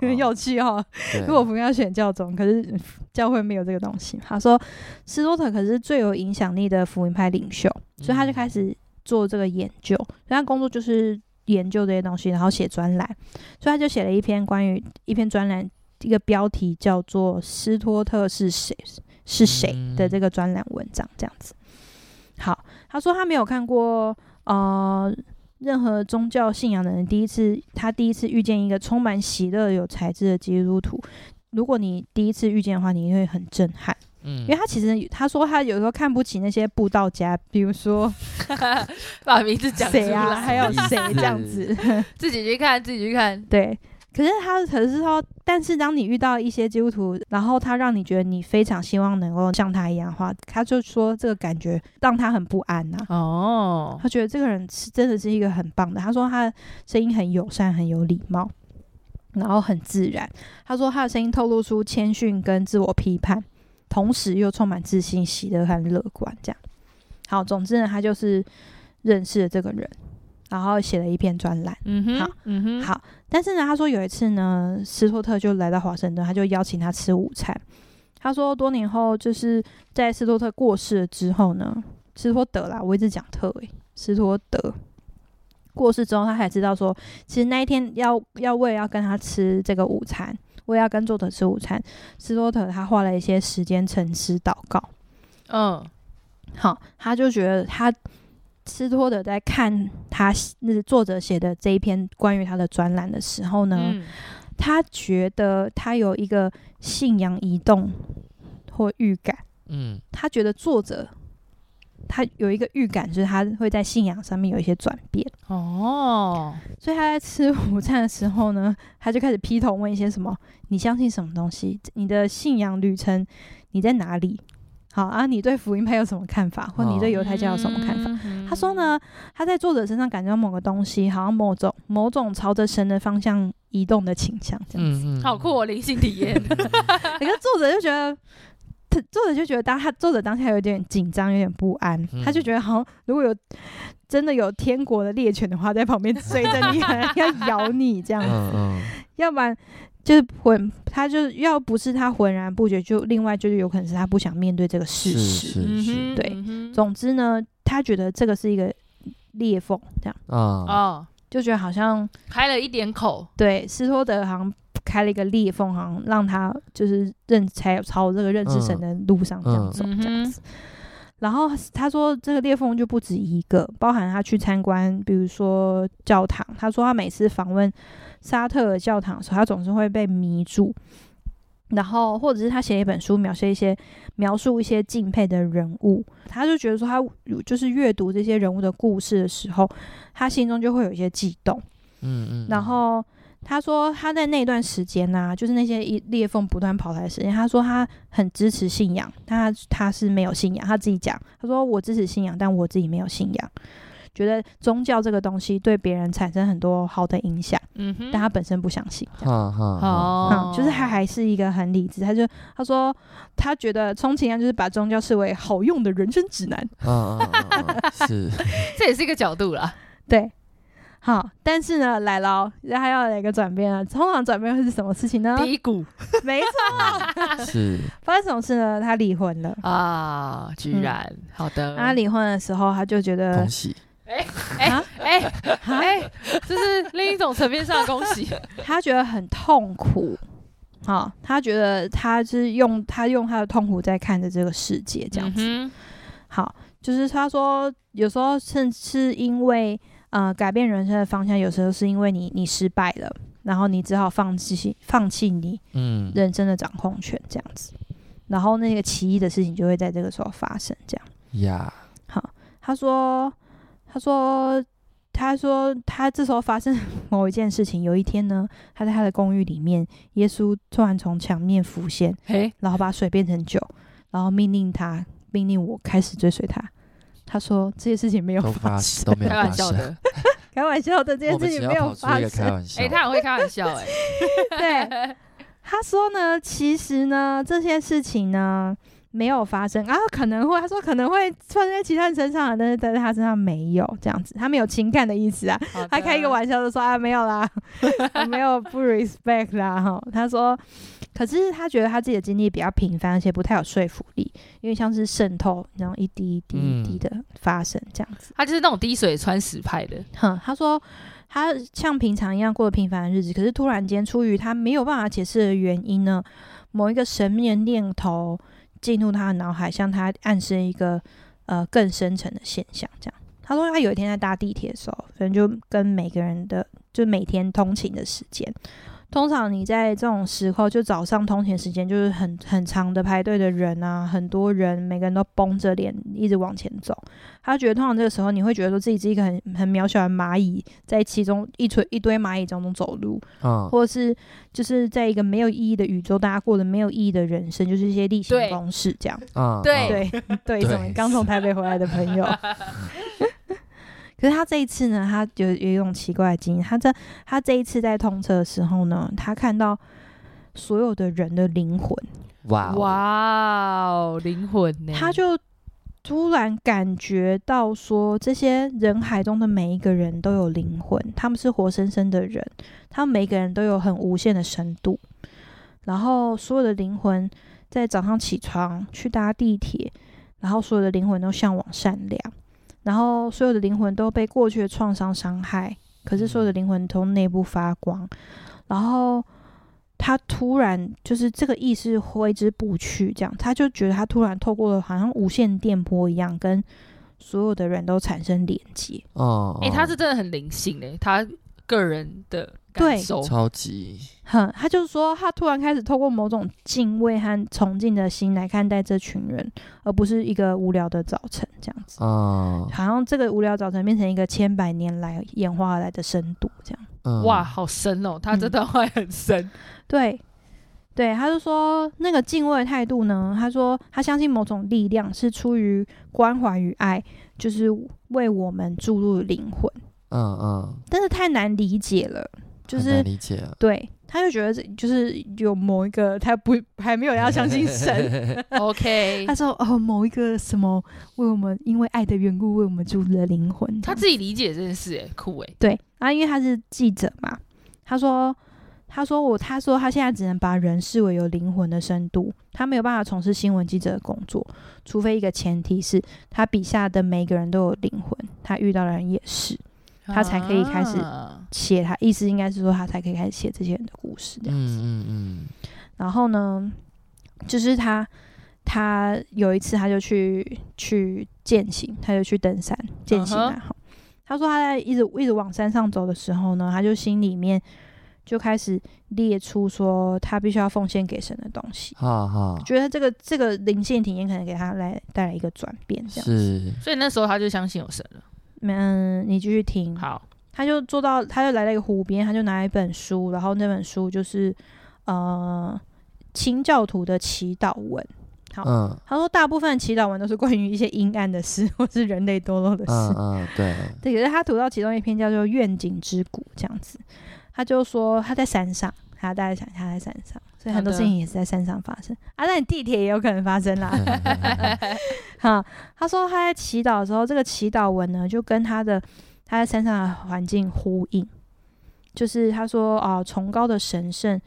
很 有趣哦。如果不要选教宗，可是教会没有这个东西。他说斯托德可是最有影响力的福音派领袖，所以他就开始做这个研究。所以他工作就是研究这些东西，然后写专栏。所以他就写了一篇关于一篇专栏，一个标题叫做“斯托特是谁是谁”的这个专栏文章，这样子。好，他说他没有看过呃任何宗教信仰的人，第一次他第一次遇见一个充满喜乐、有才智的基督徒。如果你第一次遇见的话，你会很震撼。嗯，因为他其实他说他有时候看不起那些布道家，比如说 把名字讲谁啊，还有谁这样子，自己去看，自己去看，对。可是他可是说，但是当你遇到一些基督徒，然后他让你觉得你非常希望能够像他一样的话，他就说这个感觉让他很不安呐、啊。哦，他觉得这个人是真的是一个很棒的。他说他的声音很友善，很有礼貌，然后很自然。他说他的声音透露出谦逊跟自我批判，同时又充满自信、喜乐和乐观。这样，好，总之呢，他就是认识了这个人。然后写了一篇专栏，嗯哼，好，嗯哼，好。但是呢，他说有一次呢，斯托特就来到华盛顿，他就邀请他吃午餐。他说多年后，就是在斯托特过世了之后呢，斯托德啦，我一直讲特诶，斯托德过世之后，他才知道说，其实那一天要要为了要跟他吃这个午餐，为了要跟作者吃午餐，斯托特他花了一些时间沉思祷告。嗯，好，他就觉得他。斯托德在看他那个作者写的这一篇关于他的专栏的时候呢，嗯、他觉得他有一个信仰移动或预感。嗯，他觉得作者他有一个预感，就是他会在信仰上面有一些转变。哦，所以他在吃午餐的时候呢，他就开始劈头问一些什么：“你相信什么东西？你的信仰旅程你在哪里？”好啊，你对福音派有什么看法？或你对犹太教有什么看法？他说呢，他在作者身上感觉到某个东西，好像某种某种朝着神的方向移动的倾向，这样子。嗯嗯、好酷哦，灵性体验。你看作者就觉得，他作者就觉得当他作者当下有点紧张，有点不安。嗯、他就觉得，好像如果有真的有天国的猎犬的话，在旁边追着你，要咬你这样子，嗯嗯、要不然。就是浑，他就是要不是他浑然不觉，就另外就是有可能是他不想面对这个事实。是是是，对。嗯、总之呢，他觉得这个是一个裂缝，这样，啊，哦，就觉得好像开了一点口，对斯托德好像开了一个裂缝，好像让他就是认才朝这个认识神的路上这样走，嗯这样子。然后他说，这个裂缝就不止一个，包含他去参观，比如说教堂。他说他每次访问沙特尔教堂的时候，他总是会被迷住。然后，或者是他写一本书，描写一些描述一些敬佩的人物，他就觉得说，他就是阅读这些人物的故事的时候，他心中就会有一些悸动。嗯嗯。然后他说他在那段时间呢、啊，就是那些一裂缝不断跑来的时间，他说他很支持信仰，他他是没有信仰，他自己讲，他说我支持信仰，但我自己没有信仰。觉得宗教这个东西对别人产生很多好的影响，嗯哼，但他本身不相信，这样，哦、嗯，就是他还是一个很理智，他就他说他觉得充其量就是把宗教视为好用的人生指南，是，这也是一个角度啦，对，好，但是呢，来了，他要来一个转变啊，通常转变会是什么事情呢？低谷，没错，是，发生什么事呢？他离婚了。啊，居然，嗯、好的，他离婚的时候，他就觉得恭喜。哎 哎哎哎，这是另一种层面上的恭喜。他觉得很痛苦，好，他觉得他是用他用他的痛苦在看着这个世界，这样子。嗯、好，就是他说，有时候甚至是因为呃改变人生的方向，有时候是因为你你失败了，然后你只好放弃放弃你嗯人生的掌控权，这样子。然后那个奇异的事情就会在这个时候发生，这样。呀，好，他说。他说：“他说他这时候发生 某一件事情。有一天呢，他在他的公寓里面，耶稣突然从墙面浮现，嘿，然后把水变成酒，然后命令他，命令我开始追随他。他说这些事情没有发生，都没有开玩笑的，开玩笑的，这件事情没有发生。哎、欸，他很会开玩笑、欸，哎，对，他说呢，其实呢，这些事情呢。”没有发生啊，可能会他说可能会发生在其他人身上，但是在他身上没有这样子，他没有情感的意思啊。他开一个玩笑就说啊，没有啦，没有不 respect 啦哈。他说，可是他觉得他自己的经历比较平凡，而且不太有说服力，因为像是渗透，然后一滴一滴一滴的发生这样子。他就是那种滴水穿石派的。哼，他说他像平常一样过着平凡的日子，可是突然间出于他没有办法解释的原因呢，某一个神秘的念头。进入他的脑海，向他暗示一个呃更深层的现象。这样，他说他有一天在搭地铁的时候，可能就跟每个人的就每天通勤的时间。通常你在这种时候，就早上通勤时间就是很很长的排队的人啊，很多人，每个人都绷着脸一直往前走。他觉得通常这个时候，你会觉得说自己是一个很很渺小的蚂蚁，在其中一堆一堆蚂蚁当中走路，嗯，或者是就是在一个没有意义的宇宙，大家过的没有意义的人生，就是一些例行公事这样。嗯，对对 对，刚从台北回来的朋友。可是他这一次呢，他有有一种奇怪的经验。他这他这一次在通车的时候呢，他看到所有的人的灵魂。哇哇哦，灵魂呢？他就突然感觉到说，这些人海中的每一个人都有灵魂，他们是活生生的人，他们每个人都有很无限的深度。然后所有的灵魂在早上起床去搭地铁，然后所有的灵魂都向往善良。然后所有的灵魂都被过去的创伤伤害，可是所有的灵魂从内部发光。然后他突然就是这个意识挥之不去，这样他就觉得他突然透过了好像无线电波一样，跟所有的人都产生连接。哦，哎、欸，他是真的很灵性诶，他个人的。对，超级，哼，他就是说，他突然开始透过某种敬畏和崇敬的心来看待这群人，而不是一个无聊的早晨这样子。哦，好像这个无聊早晨变成一个千百年来演化而来的深度，这样。嗯、哇，好深哦，他这段话很深。嗯、对，对，他就说那个敬畏的态度呢，他说他相信某种力量是出于关怀与爱，就是为我们注入灵魂。嗯嗯，但是太难理解了。就是理解啊，对，他就觉得这就是有某一个他不还没有要相信神，OK，他说哦，某一个什么为我们因为爱的缘故为我们注入了灵魂，他自己理解这件事，哎，酷哎，对，啊，因为他是记者嘛，他说他说我，他说他现在只能把人视为有灵魂的深度，他没有办法从事新闻记者的工作，除非一个前提是他笔下的每个人都有灵魂，他遇到的人也是，他才可以开始写。他意思应该是说，他才可以开始写这些人的故事这样子。嗯嗯嗯。然后呢，就是他他有一次他就去去践行，他就去登山践行啊。他说他在一直一直往山上走的时候呢，他就心里面。就开始列出说他必须要奉献给神的东西，哈哈，觉得这个这个灵性体验可能给他来带来一个转变，这样子。是，所以那时候他就相信有神了。嗯，你继续听。好，他就坐到，他就来了一个湖边，他就拿一本书，然后那本书就是呃清教徒的祈祷文。好，嗯，他说大部分祈祷文都是关于一些阴暗的事，或是人类堕落的事。嗯，嗯，对。对，可是他读到其中一篇叫做《愿景之谷》这样子。他就说他在山上，他大家想他在山上，所以很多事情也是在山上发生。啊，那你地铁也有可能发生啦。哈，他说他在祈祷的时候，这个祈祷文呢，就跟他的他在山上的环境呼应。就是他说啊，崇高的神圣，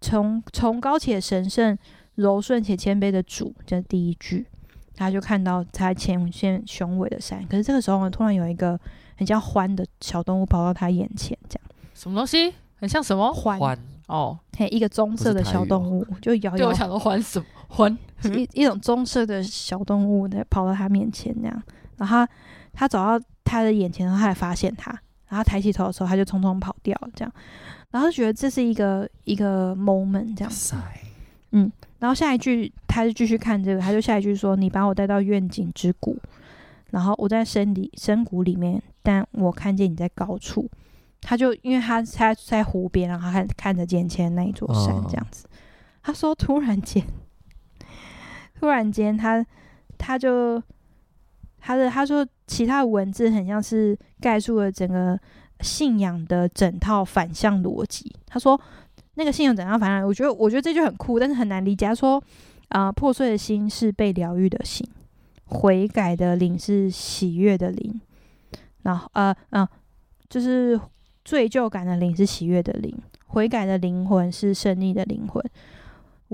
崇崇高且神圣，柔顺且谦卑的主，这是第一句。他就看到他前线雄伟的山，可是这个时候呢，突然有一个很像獾的小动物跑到他眼前，这样。什么东西？很像什么？獾哦，嘿，一个棕色的小动物，就摇摇。对，我想到獾什么？獾，一一种棕色的小动物，在跑到他面前那样。然后他，他走到他的眼前，然后他才发现他，然后抬起头的时候，他就匆匆跑掉了。这样，然后就觉得这是一个一个 moment 这样子。嗯，然后下一句，他就继续看这个，他就下一句说：“你把我带到愿景之谷，然后我在深里深谷里面，但我看见你在高处。”他就因为他他在湖边，然后看看着眼前那一座山这样子。Oh. 他说：“突然间，突然间，他他就他的他说，其他文字很像是概述了整个信仰的整套反向逻辑。”他说：“那个信仰整套反向，我觉得我觉得这就很酷，但是很难理解。他说：啊、破碎的心是被疗愈的心，悔改的灵是喜悦的灵，然后呃嗯、就是。”罪疚感的灵是喜悦的灵，悔改的灵魂是胜利的灵魂。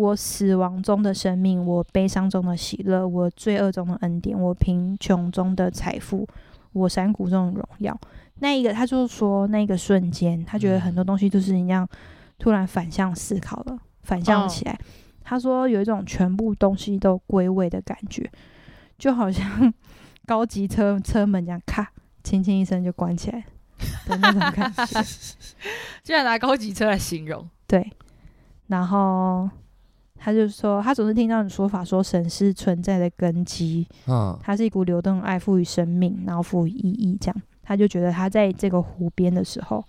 我死亡中的生命，我悲伤中的喜乐，我罪恶中的恩典，我贫穷中的财富，我山谷中的荣耀。那一个，他就说，那个瞬间，他觉得很多东西就是一样，突然反向思考了，反向起来。Oh. 他说有一种全部东西都归位的感觉，就好像 高级车车门这样，咔，轻轻一声就关起来。的那种感觉，居然拿高级车来形容。对，然后他就说，他总是听到你说法，说神是存在的根基，嗯，它是一股流动的爱，赋予生命，然后赋予意义，这样，他就觉得他在这个湖边的时候，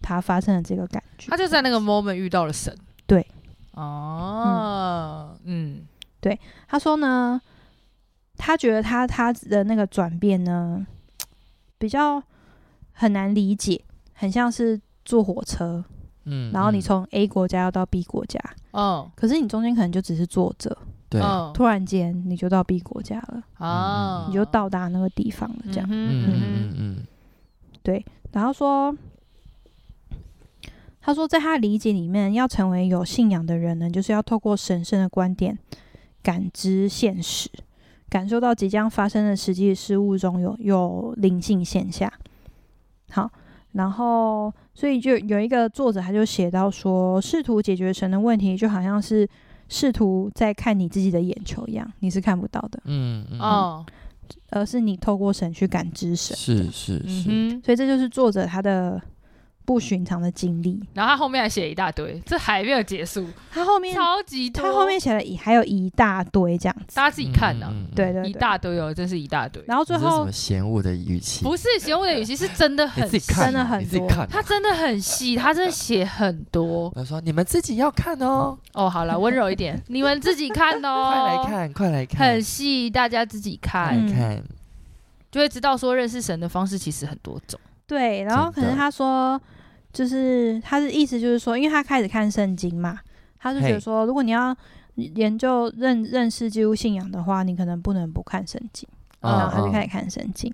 他发生了这个感觉，他就在那个 moment 遇到了神。对，哦，嗯，嗯。对，他说呢，他觉得他他的那个转变呢，比较。很难理解，很像是坐火车，嗯，然后你从 A 国家要到 B 国家，哦，可是你中间可能就只是坐着，对，突然间你就到 B 国家了，哦，你就到达那个地方了，这样，嗯嗯嗯嗯，对，然后说，他说在他的理解里面，要成为有信仰的人呢，就是要透过神圣的观点感知现实，感受到即将发生的实际事物中有有灵性现象。好，然后所以就有一个作者，他就写到说，试图解决神的问题，就好像是试图在看你自己的眼球一样，你是看不到的，嗯嗯，哦，而是你透过神去感知神，是是是，嗯，所以这就是作者他的。不寻常的经历，然后他后面还写了一大堆，这还没有结束。他后面超级多，他后面写了一还有一大堆这样子，大家自己看的、啊。嗯、对，对对，一大堆哦，真是一大堆。然后最后什么嫌恶的语气？不是嫌恶的语气，是真的很真的很多。他真的很细，他真的写很多。他说：“你们自己要看哦。”哦，好了，温柔一点，你们自己看哦。快来看，快来看，很细，大家自己看，来看就会知道说认识神的方式其实很多种。对，然后可能他说。就是他的意思，就是说，因为他开始看圣经嘛，他就觉得说，如果你要研究认认识基督信仰的话，你可能不能不看圣经，然后他就开始看圣经。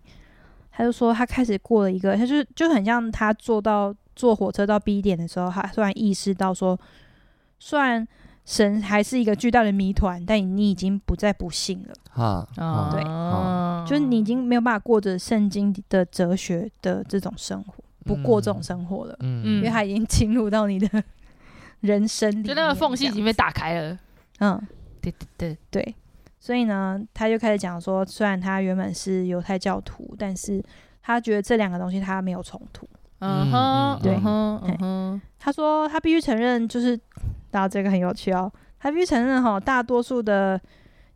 他就说他开始过了一个，他就就很像他坐到坐火车到 B 点的时候，他突然意识到说，虽然神还是一个巨大的谜团，但你已经不再不信了。哈，哦，对哦就是你已经没有办法过着圣经的哲学的这种生活，不过这种生活了，嗯因为他已经侵入到你的 人生里，就那个缝隙已经被打开了。嗯。对对对，对，所以呢，他就开始讲说，虽然他原本是犹太教徒，但是他觉得这两个东西他没有冲突。嗯哼，对嗯哼，嗯哼，他说他必须承认，就是，然后这个很有趣哦，他必须承认哈，大多数的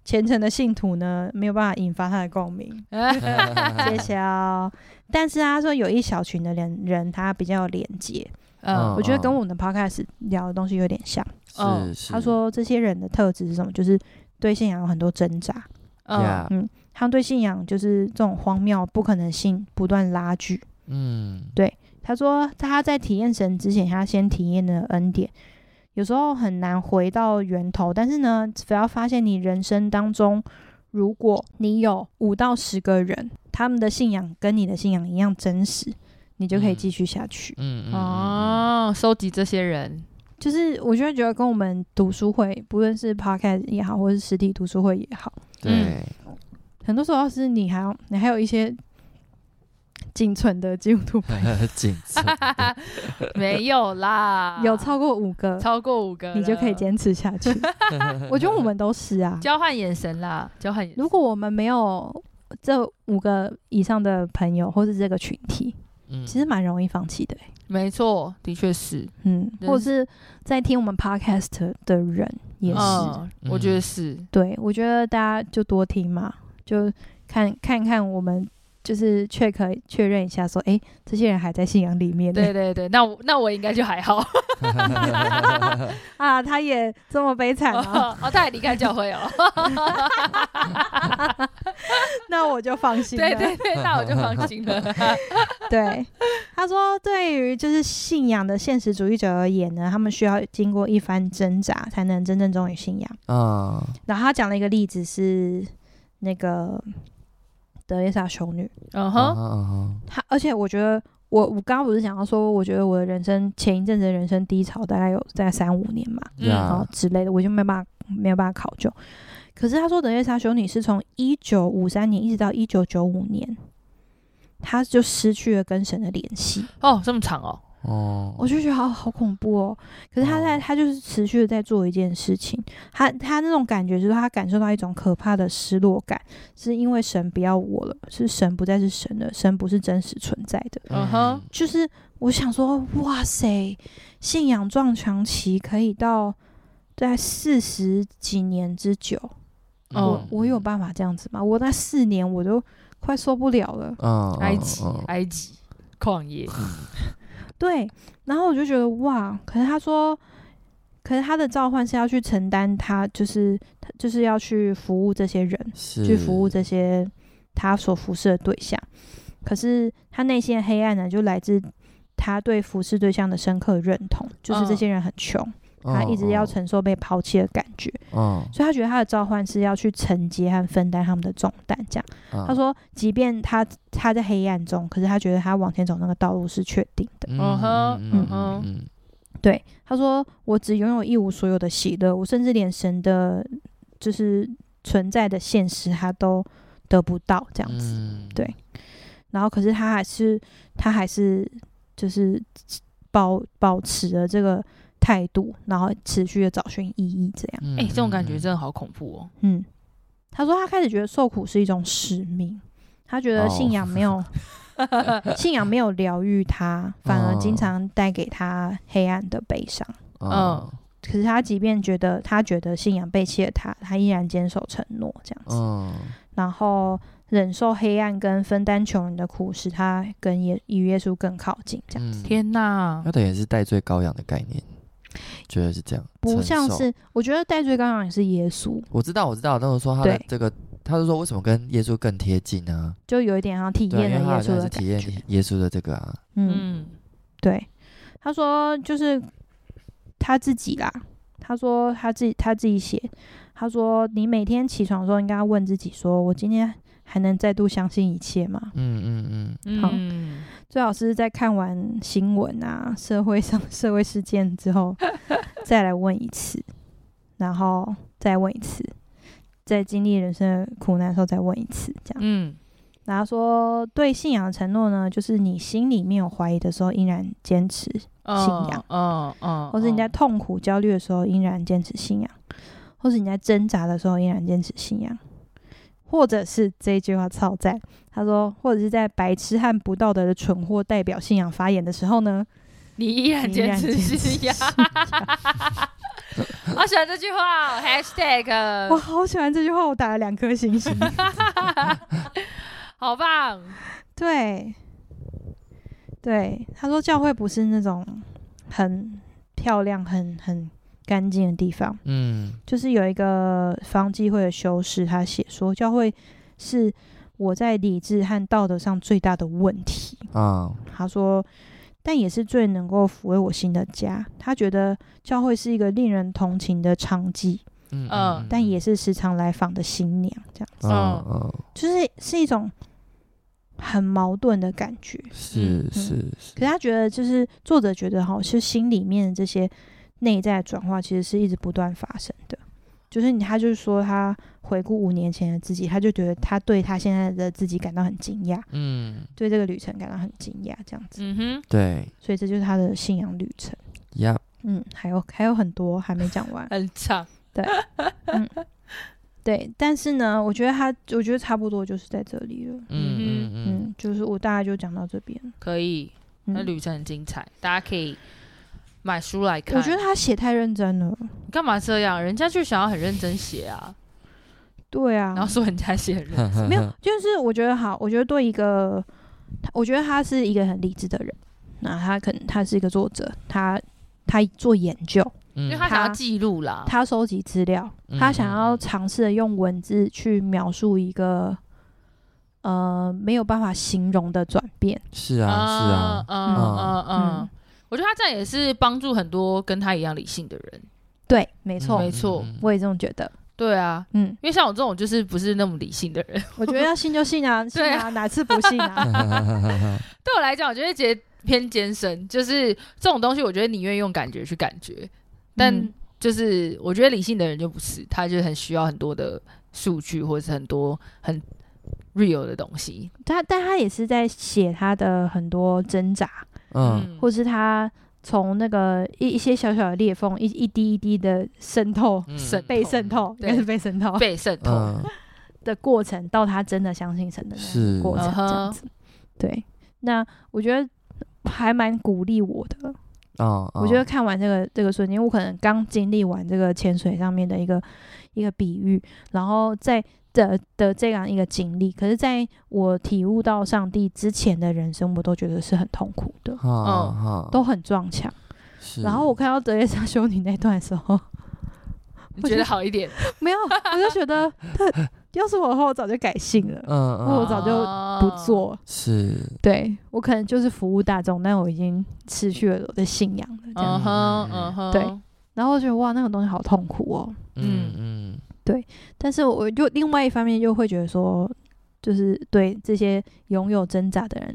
虔诚的信徒呢，没有办法引发他的共鸣。谢谢哦。但是他说有一小群的人人，他比较有连接，嗯我觉得跟我们的 podcast 聊的东西有点像。嗯他说这些人的特质是什么？就是对信仰有很多挣扎。嗯嗯，他们对信仰就是这种荒谬、不可能性不断拉锯。嗯，对他说他在体验神之前，他先体验了恩典，有时候很难回到源头。但是呢，只要发现你人生当中，如果你有五到十个人，他们的信仰跟你的信仰一样真实，你就可以继续下去。嗯嗯哦，收集这些人，就是我就会觉得跟我们读书会，不论是 podcast 也好，或是实体读书会也好，对，很多时候是你还要你还有一些仅存的基督徒朋友，谨慎，没有啦，有超过五个，超过五个，你就可以坚持下去。我觉得我们都是啊。交换眼神啦，交换眼神。如果我们没有这五个以上的朋友，或是这个群体，嗯其实蛮容易放弃的、欸。没错，的确是，嗯，或者是在听我们 podcast 的人也是。嗯，我觉得是，对，我觉得大家就多听嘛，就看看看我们。就是 check 确认一下，说，哎、欸，这些人还在信仰里面。对对对，那我那我应该就还好啊，他也这么悲惨啊！哦，他也离开教会哦，那我就放心了。对对对，那我就放心了。对，他说，对于就是信仰的现实主义者而言呢，他们需要经过一番挣扎，才能真正忠于信仰。嗯，然后他讲了一个例子是那个德蕾莎修女，嗯嗯哼，哼她而且我觉得我我刚刚不是讲到说，我觉得我的人生前一阵子的人生低潮大概有在三五年嘛，嗯。然后呀，之类的，我就没办法没有办法考究。可是他说德蕾莎修女是从一九五三年一直到一九九五年，他就失去了跟神的联系。哦，这么长哦，哦，我就觉得好好恐怖哦。可是他在，哦他就是持续的在做一件事情。他他那种感觉就是他感受到一种可怕的失落感，是因为神不要我了，是神不再是神了，神不是真实存在的。嗯哼，就是我想说，哇塞，信仰撞墙期可以到在四十几年之久。我嗯我有办法这样子吗？我那四年我都快受不了了。嗯，埃及嗯，埃及旷野，对，然后我就觉得哇，可是他说，可是他的召唤是要去承担他，就是他就是要去服务这些人，去服务这些他所服侍的对象。可是他内心的黑暗呢，就来自他对服侍对象的深刻认同，就是这些人很穷，他一直要承受被抛弃的感觉，嗯，所以他觉得他的召唤是要去承接和分担他们的重担。这样，嗯他，说，即便他他在黑暗中，可是他觉得他往前走那个道路是确定的。嗯嗯哼嗯哼嗯对，他说：“我只拥有一无所有的喜乐，我甚至连神的，就是存在的现实，他都得不到这样子。嗯对然后，可是他还是，他还是就是保保持了这个态度，然后持续的找寻意义，这样。嗯哎，这种感觉真的好恐怖哦。嗯，他说他开始觉得受苦是一种使命，他觉得信仰没有、信仰没有疗愈他，反而经常带给他黑暗的悲伤。嗯可是他即便觉得他觉得信仰背弃了他，他依然坚守承诺这样子，嗯然后忍受黑暗跟分担穷人的苦，使他跟耶与耶稣更靠近这样子。嗯，天哪那，等于是戴罪羔羊的概念，觉得是这样，不像是，我觉得戴罪羔羊也是耶稣，我知道，我知道，那我说他的这个，他是说为什么跟耶稣更贴近呢？就有一点像体验了耶稣的体验。耶稣的这个啊，嗯，嗯。对，他说就是他自己啦。他说他自己他自己写，他说你每天起床的时候应该要问自己说，我今天还能再度相信一切吗？嗯嗯嗯，好。嗯，最好是在看完新闻啊、社会上 社会事件之后，再来问一次，然后再问一次，在经历人生的苦难的时候再问一次，这样。嗯。然后说对信仰的承诺呢，就是你心里面有怀疑的时候，依然坚持信仰，嗯嗯，或是你在痛苦、焦虑的时候，依然坚持信仰，或是你在挣扎的时候，依然坚持信仰，或者是这一句话超赞，他说，或者是在白痴和不道德的蠢货代表信仰发言的时候呢，你依然坚持信仰。我喜欢这句话，#hashtag，我好喜欢这句话，我打了两颗星星。好棒，对，对，他说教会不是那种很漂亮、很很干净的地方，嗯，就是有一个方济会的修士，他写说，教会是我在理智和道德上最大的问题。啊。他说，但也是最能够抚慰我心的家。他觉得教会是一个令人同情的娼妓，嗯。嗯。但也是时常来访的新娘，这样子，嗯嗯，就是是一种。很矛盾的感觉，是是是。可是他觉得，就是作者觉得哈，其实心里面的这些内在转化，其实是一直不断发生的。就是你，他就是说，他回顾五年前的自己，他就觉得他对他现在的自己感到很惊讶，嗯，对这个旅程感到很惊讶，这样子。嗯哼，对，所以这就是他的信仰旅程。呀，嗯，还有还有很多还没讲完，很长。对，嗯。对，但是呢，我觉得他，我觉得差不多就是在这里了。嗯嗯嗯，嗯，就是我大概就讲到这边。可以，那旅程很精彩，嗯、大家可以买书来看。我觉得他写太认真了。你干嘛这样？人家就想要很认真写啊。对啊。然后说人家写很认真，没有，就是我觉得好，我觉得对一个，我觉得他是一个很理智的人。那他可能他是一个作者，他他做研究。因为他想要记录啦，他收集资料，嗯、他想要尝试的用文字去描述一个呃没有办法形容的转变。是啊，是啊，嗯嗯嗯嗯，我觉得他这样也是帮助很多跟他一样理性的人。对，没错，没错，我也这么觉得。对啊，嗯，因为像我这种就是不是那么理性的人，我觉得要信就信啊，信啊，哪次不信啊？对我来讲，我觉得觉得偏艰深，就是这种东西，我觉得宁愿用感觉去感觉。但就是我觉得理性的人就不是，他就很需要很多的数据或者是很多很 real 的东西。他但他也是在写他的很多挣扎，嗯，或是他从那个一一些小小的裂缝，一一滴一滴的渗透，渗、嗯、被渗透，应该是被渗透，被渗透、嗯、的过程，到他真的相信神的那个过程，这样子。对，那我觉得还蛮鼓励我的。哦，我觉得看完这个这个瞬间，我可能刚经历完这个潜水上面的一个一个比喻，然后在的的这样一个经历，可是在我体悟到上帝之前的人生，我都觉得是很痛苦的，嗯，都很撞墙。然后我看到德蕾莎修女那段的时候，我觉得好一点？没有，我就觉得他。要是我的话，我早就改姓了。嗯，嗯，我早就不做。是，对我可能就是服务大众，但我已经失去了我的信仰了。这样子，嗯哼，嗯哼，对。然后我觉得哇，那个东西好痛苦哦。嗯嗯，对。但是我就另外一方面又会觉得说，就是对这些拥有挣扎的人，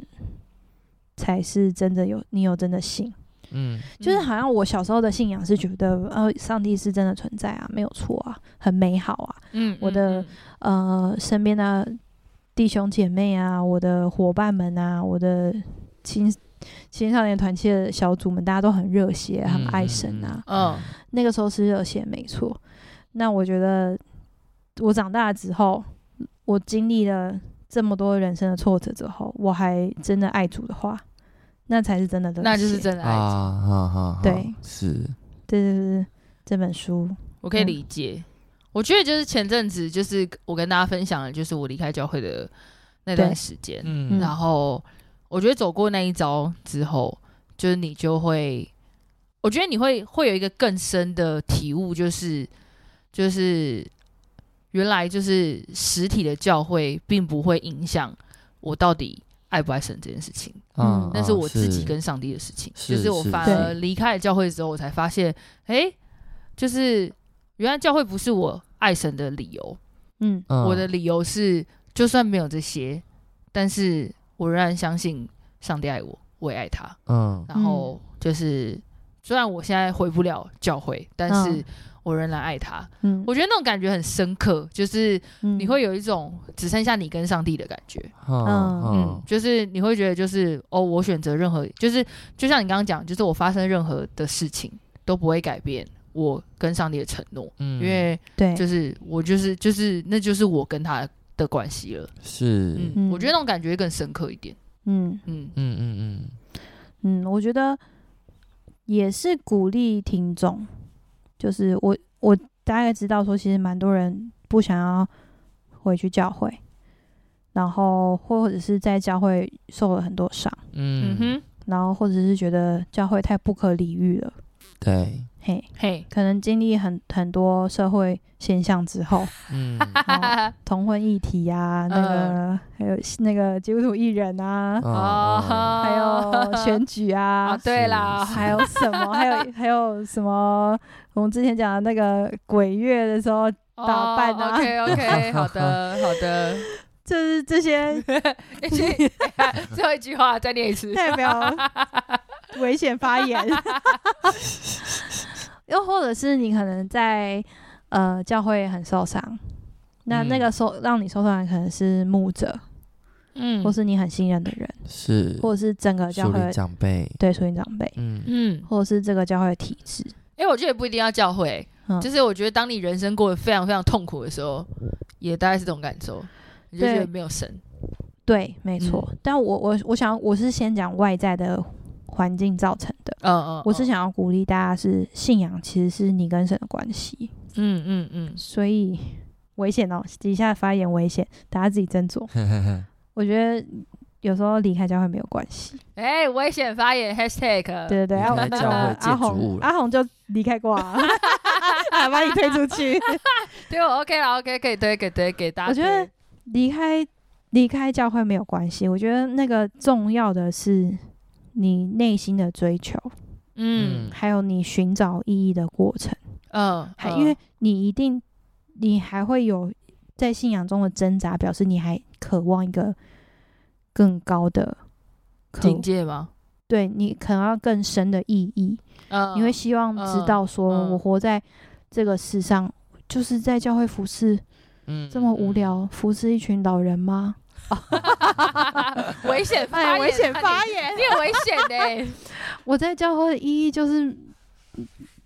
才是真的有你有真的信。嗯，就是好像我小时候的信仰是觉得，呃，上帝是真的存在啊，没有错啊，很美好啊。嗯，我的呃身边的弟兄姐妹啊，我的伙伴们啊，我的青青少年团契的小组们，大家都很热血，很爱神啊。嗯，那个时候是热血，没错。那我觉得我长大之后，我经历了这么多人生的挫折之后，我还真的爱主的话。那才是真的，那就是真的爱啊！对，是，对对对，这本书我可以理解。嗯、我觉得就是前阵子，就是我跟大家分享的，就是我离开教会的那段时间。嗯，然后我觉得走过那一招之后，就是你就会，我觉得你会会有一个更深的体悟，就是就是原来就是实体的教会并不会影响我到底。爱不爱神这件事情，嗯，那是我自己跟上帝的事情。是就是我反而离开了教会之后，我才发现，哎、欸，就是原来教会不是我爱神的理由，嗯，我的理由是，就就算没有这些，但是我仍然相信上帝爱我，我也爱他。嗯，然后就是，虽然我现在回不了教会，但是我仍然爱他。嗯，我觉得那种感觉很深刻，就是嗯你会有一种只剩下你跟上帝的感觉。嗯嗯嗯，就是你会觉得，就是哦，我选择任何，就是就像你刚刚讲，就是我发生任何的事情都不会改变我跟上帝的承诺，嗯因为对，就是我就是就是那就是我跟他的关系了。是，嗯，嗯我觉得那种感觉会更深刻一点。嗯嗯嗯嗯嗯，嗯，我觉得也是鼓励听众，就是我我大概知道说，其实蛮多人不想要回去教会，然后或者是在教会受了很多伤，嗯。嗯哼，然后或者是觉得教会太不可理喻了，对，嘿，嘿，可能经历很很多社会现象之后，嗯。哦 同婚议题啊，那个、还有那个基督徒艺人啊，哦，还有 选举啊啊，，对啦，还有什么？还有还有什么？我们之前讲的那个鬼月的时候，打扮啊。OK OK，好的好的。就是这些 最后一句话再念一次。代表危险发言，又或者是你可能在呃教会很受伤，那嗯那个受让你受伤的可能是牧者，嗯。或是你很信任的人，是，或者是整个教会长辈，对属灵长辈，嗯。嗯，或者是这个教会的体制。因为我觉得也不一定要教会，嗯就是我觉得当你人生过得非常非常痛苦的时候，也大概是这种感受，你就觉得对没有神。对，没错。但我我我想我是先讲外在的环境造成的。嗯嗯，我是想要鼓励大家，是信仰其实是你跟神的关系，嗯嗯嗯，所以危险哦，底下发言危险，大家自己斟酌。我觉得有时候离开教会没有关系，哎，危险发言 #hashtag，对对对，阿建筑物红阿红就离开过啊，啊 把你推出去。对我 OK 了，OK 可以推给推给大家。我觉得离开离开教会没有关系，我觉得那个重要的是你内心的追求，嗯还有你寻找意义的过程。嗯，嗯还因为你一定，你还会有在信仰中的挣扎，表示你还渴望一个更高的境界吗？对你可能要更深的意义，嗯，你会希望知道说，嗯我活在这个世上，就是在教会服侍嗯这么无，聊，服侍一群老人吗？危险发哎，言，危险发言！你很危险呢。我在教会的意义就是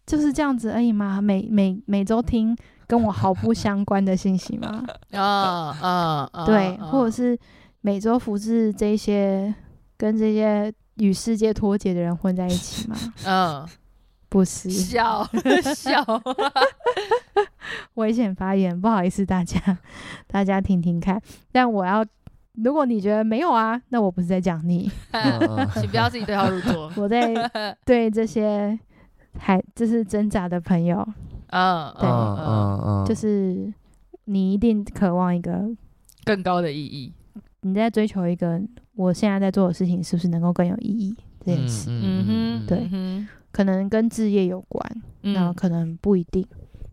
就是这样子而已吗？每每每周听跟我毫不相关的信息吗？嗯嗯嗯，对，嗯或者是每周服侍这些跟这些与世界脱节的人混在一起吗？嗯，不是，笑 笑，危险发言，不好意思大家，大家听听看。但我要，如果你觉得没有啊，那我不是在讲你，请不要自己对号入座。我在对这些还就是挣扎的朋友，嗯对嗯嗯嗯，就是你一定渴望一个，更高的意义。你在追求一个，我现在在做的事情是不是能够更有意义这件事？嗯哼，对。嗯可能跟置业有关，那可能不一定，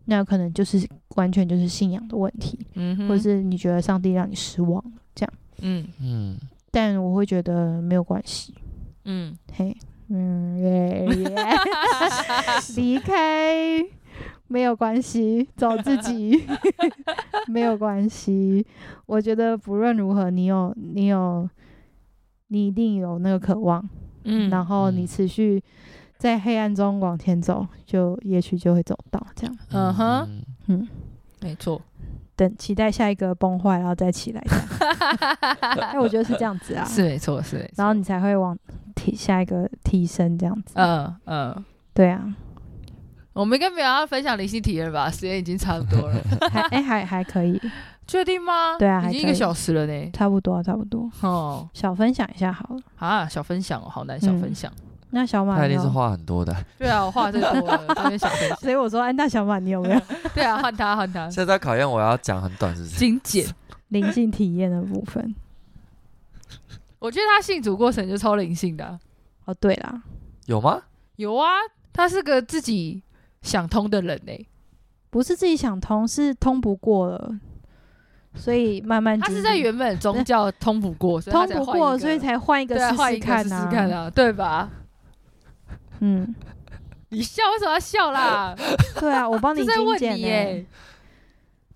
那可能就是完全就是信仰的问题，嗯哼，或者是你觉得上帝让你失望了这样。嗯。嗯。但我会觉得没有关系，嗯，嘿，嗯耶耶，离开没有关系，找自己 没有关系。我觉得不论如何，你有你有，你一定有那个渴望，嗯，然后你嗯持续在黑暗中往前走，就也许就会走到这样。嗯哼，嗯，没错。等期待下一个崩坏，然后再起来。哎，我觉得是这样子啊，是没错，是没错。然后你才会往提下一个提升这样子。嗯嗯，对啊，我们应该没有要分享灵性体验吧？时间已经差不多了，还哎、还还可以，确定吗？对啊还可以已经一个小时了呢。差不多差不多，哦，小分享一下好了。啊，小分享哦，好难小分享。那小马他一定是话很多的。对啊，我话最多了，这边小分享。所以我说，哎，那小马你有没有 对啊，换他，换他。现在考验我要讲很短，是不是？精简。灵性体验的部分？我觉得他信主过程就超灵性的啊、哦，对啦，有吗？有啊，他是个自己想通的人呢、不是自己想通，是通不过了，所以慢慢他是在原本宗教通不过，通不过，所以才换一个试试看试试看啊，对吧？嗯，你笑为什么要笑啦？对啊，我帮你在问你耶。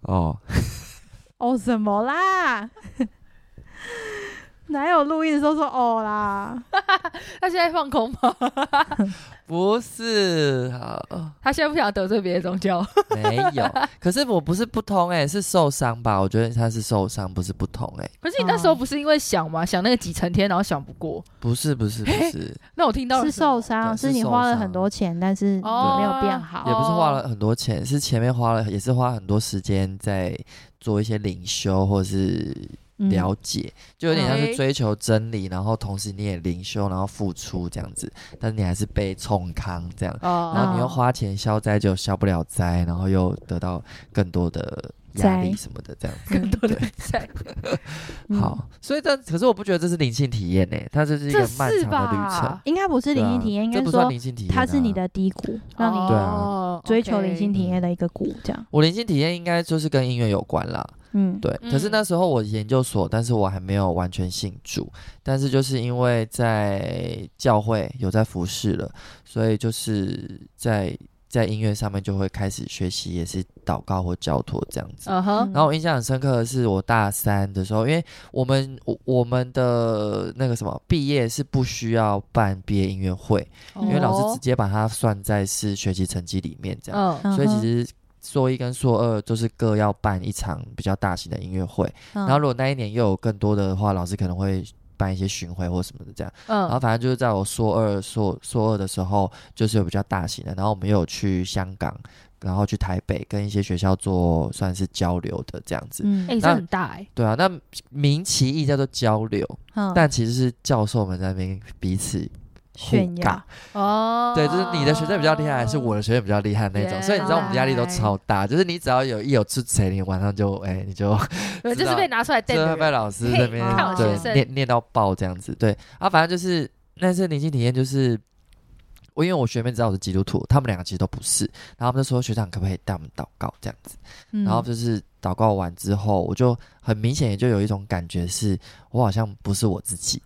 哦，哦什么啦？哪有录音的时候说哦啦？他现在放空吗？不是，他现在不想得罪别的宗教。没有，可是我不是不通哎、欸，是受伤吧？我觉得他是受伤，不是不通哎、欸。可是你那时候不是因为想吗？想那个几层天，然后想不过。不是不是不是，那我听到是受伤，是你花了很多钱，但是你没有变好。也不是花了很多钱，是前面花了，也是花很多时间在做一些灵修，或是。了解，就有点像是追求真理，嗯、然后同时你也灵修，然后付出这样子，但是你还是被冲康这样，哦、然后你又花钱消灾就消不了灾，然后又得到更多的压力什么的这样子，更多的灾。好，所以这可是我不觉得这是灵性体验呢，它这是一个漫长的旅程，应该不是灵性体验，应该说灵性体验，它是你的低谷，让你对啊追求灵性体验的一个谷这样。我灵性体验应该就是跟音乐有关啦。嗯，对。可是那时候我研究所，但是我还没有完全信主。但是就是因为在教会有在服侍了，所以就是在在音乐上面就会开始学习，也是祷告或交托这样子。Uh huh. 然后我印象很深刻的是，我大三的时候，因为我们我我们的那个什么毕业是不需要办毕业音乐会，uh. 因为老师直接把它算在是学习成绩里面这样。Uh huh. 所以其实。硕一跟硕二就是各要办一场比较大型的音乐会，嗯、然后如果那一年又有更多的话，老师可能会办一些巡回或什么的这样。嗯，然后反正就是在我硕二、硕硕二的时候，就是有比较大型的，然后我们有去香港，然后去台北跟一些学校做算是交流的这样子。嗯，哎，这很大哎。对啊，那名其义叫做交流，嗯、但其实是教授们在那边彼此。炫耀哦，对，就是你的学生比较厉害，还是我的学生比较厉害那种，所以你知道我们压力都超大。就是你只要有一有出错，你晚上就哎，你就对，就是被拿出来，就会被老师那边对念念到爆这样子。对啊，反正就是那次灵性体验，就是我因为我学妹知道我是基督徒，他们两个其实都不是，然后他们就说学长可不可以带我们祷告这样子，然后就是祷告完之后，我就很明显也就有一种感觉，是我好像不是我自己。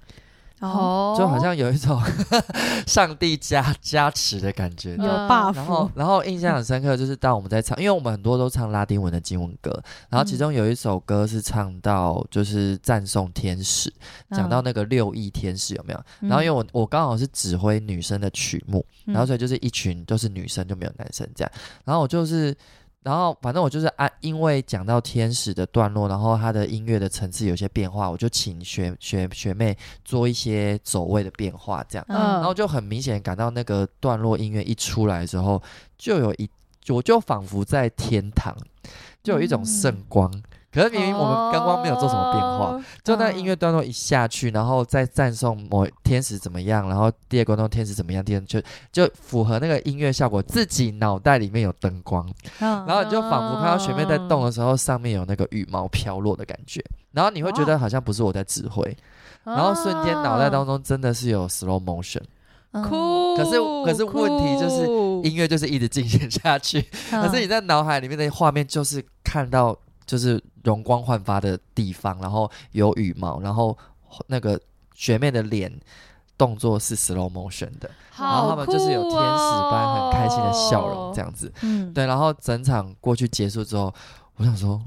哦，就好像有一种 上帝加加持的感觉，有 buff。然后，然后印象很深刻，就是当我们在唱，因为我们很多都唱拉丁文的经文歌，然后其中有一首歌是唱到就是赞颂天使，讲到那个六翼天使有没有？然后因为我我刚好是指挥女生的曲目，然后所以就是一群都是女生，就没有男生这样，然后我就是。然后反正我就是按，因为讲到天使的段落，然后他的音乐的层次有些变化，我就请学学学妹做一些走位的变化，这样，嗯、然后就很明显感到那个段落音乐一出来之后，就有一，我就仿佛在天堂，就有一种圣光。嗯可是明明我们刚刚没有做什么变化，哦、就那音乐段落一下去，然后再赞颂某天使怎么样，然后第二个段落天使怎么样，第二就就符合那个音乐效果，自己脑袋里面有灯光，哦、然后你就仿佛看到学妹在动的时候，上面有那个羽毛飘落的感觉，然后你会觉得好像不是我在指挥，哦、然后瞬间脑袋当中真的是有 slow motion，酷，可是可是问题就是音乐就是一直进行下去，哦、可是你在脑海里面的画面就是看到。就是容光焕发的地方，然后有羽毛，然后那个学妹的脸动作是 slow motion 的，好然后他们就是有天使般很开心的笑容，这样子，嗯，对，然后整场过去结束之后，我想说，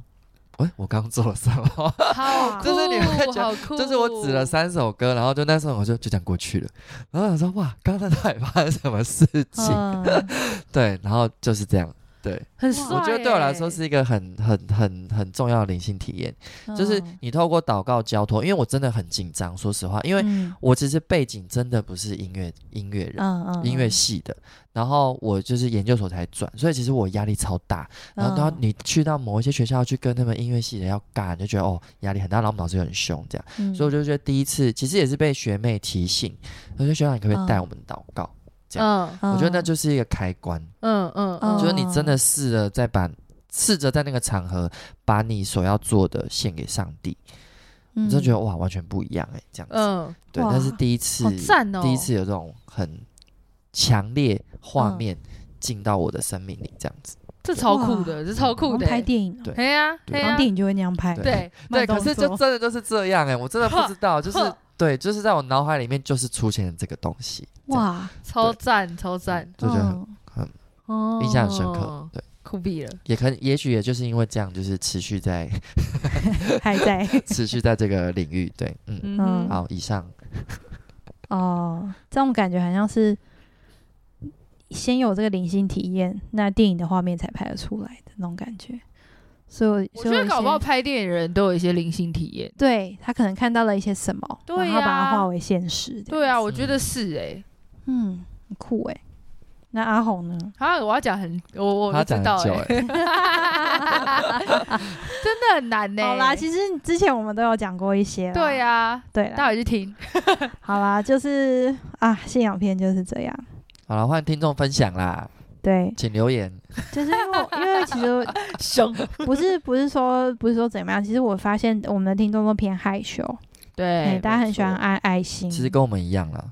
哎，我刚做了什么？好，就是你会觉得，就是我指了三首歌，然后就那时候我就就这样过去了，然后想说，哇，刚才到底发生什么事情？嗯、对，然后就是这样。对，很帅。我觉得对我来说是一个很很很很重要的灵性体验，嗯、就是你透过祷告交托，因为我真的很紧张，说实话，因为我其实背景真的不是音乐音乐人，嗯嗯、音乐系的，然后我就是研究所才转，所以其实我压力超大。然后，然后你去到某一些学校去跟他们音乐系的要干，就觉得哦压力很大，然后我们老师又很凶，这样，嗯、所以我就觉得第一次其实也是被学妹提醒，我说学长你可不可以带我们祷告？嗯嗯，我觉得那就是一个开关。嗯嗯，嗯。就是你真的试着再把试着在那个场合把你所要做的献给上帝，嗯、你就觉得哇，完全不一样哎，这样子。嗯，对，那是第一次，哦、第一次有这种很强烈画面进到我的生命里，这样子。这超酷的，这超酷的，拍电影，对，对呀，对。呀，电影就会那样拍，对。对，可是就真的就是这样哎，我真的不知道，就是对，就是在我脑海里面就是出现了这个东西，哇，超赞，超赞，就觉得很很印象很深刻，对。酷毙了，也可能，也许也就是因为这样，就是持续在 还在。持续在这个领域，对，嗯。嗯，好，以上。哦，这种感觉好像是先有这个灵性体验，那电影的画面才拍得出来的那种感觉。所以我觉得搞不好拍电影的人都有一些灵性体验，对，他可能看到了一些什么，对，然后把它化为现实。对啊，我觉得是哎，嗯，很酷哎。那阿红呢？啊，我要讲很，我我不知道哎，真的很难呢。好啦，其实之前我们都有讲过一些。对呀，对，待会去听。好啦，就是啊，信仰片就是这样。好了，欢迎听众分享啦。对，请留言。就是因为，因为其实 凶，不是不是说不是说怎么样，其实我发现我们的听众都偏害羞。对，大家很喜欢按爱心。其实跟我们一样啦。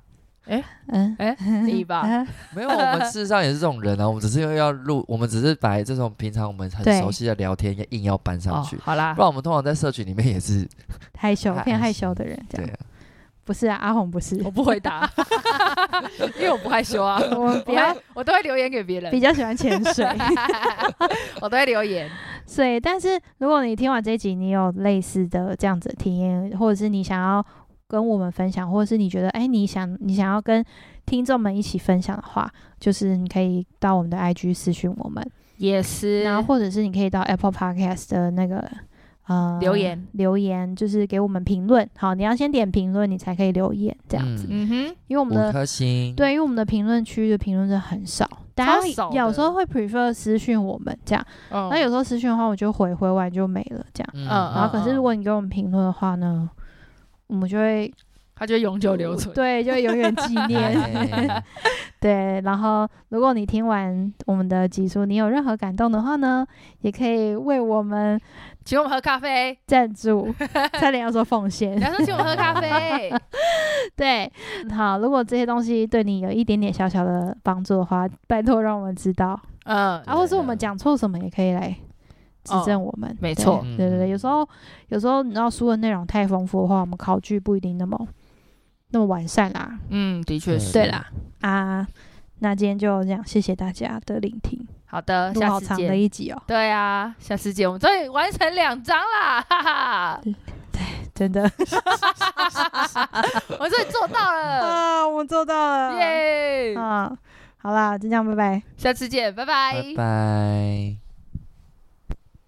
哎，嗯，哎，你吧，没有，我们事实上也是这种人啊。我们只是因为要录，我们只是把这种平常我们很熟悉的聊天，硬要搬上去。好啦，不然我们通常在社群里面也是害羞，偏害羞的人。这样，不是啊，阿红不是，我不回答，因为我不害羞啊。我比较，我都会留言给别人，比较喜欢潜水，我都会留言。所以，但是如果你听完这一集，你有类似的这样子的体验，或者是你想要。跟我们分享，或者是你觉得，哎，你想你想要跟听众们一起分享的话，就是你可以到我们的 IG 私讯我们，也是。然后或者是你可以到 Apple Podcast 的那个呃留言留言，就是给我们评论。好，你要先点评论，你才可以留言这样子。嗯哼，因为我们的五颗星，对，因为我们的评论区的评论真的很少，大家有时候会 prefer 私讯我们这样。那有时候私讯的话，我就回回完就没了这样。嗯，然后可是如果你给我们评论的话呢？我们就会，它就会永久留存，对，就会永远纪念。对，然后如果你听完我们的集数，你有任何感动的话呢，也可以为我们请我们喝咖啡赞助，差点要说奉献，然后请我们喝咖啡。对，好，如果这些东西对你有一点点小小的帮助的话，拜托让我们知道。嗯，啊，或是我们讲错什么也可以来。指正我们，哦、没错，对对对，有时候有时候你知道书的内容太丰富的话，我们考据不一定那么那么完善啦。嗯，的确是。对啦，啊，那今天就这样，谢谢大家的聆听。好的，下次见。好长的一集哦。对啊，下次见，我们终于完成两章啦，哈哈。对，真的，我终于做到了 啊，我们做到了，耶！啊，好啦，就这样，拜拜，下次见，拜拜，拜拜。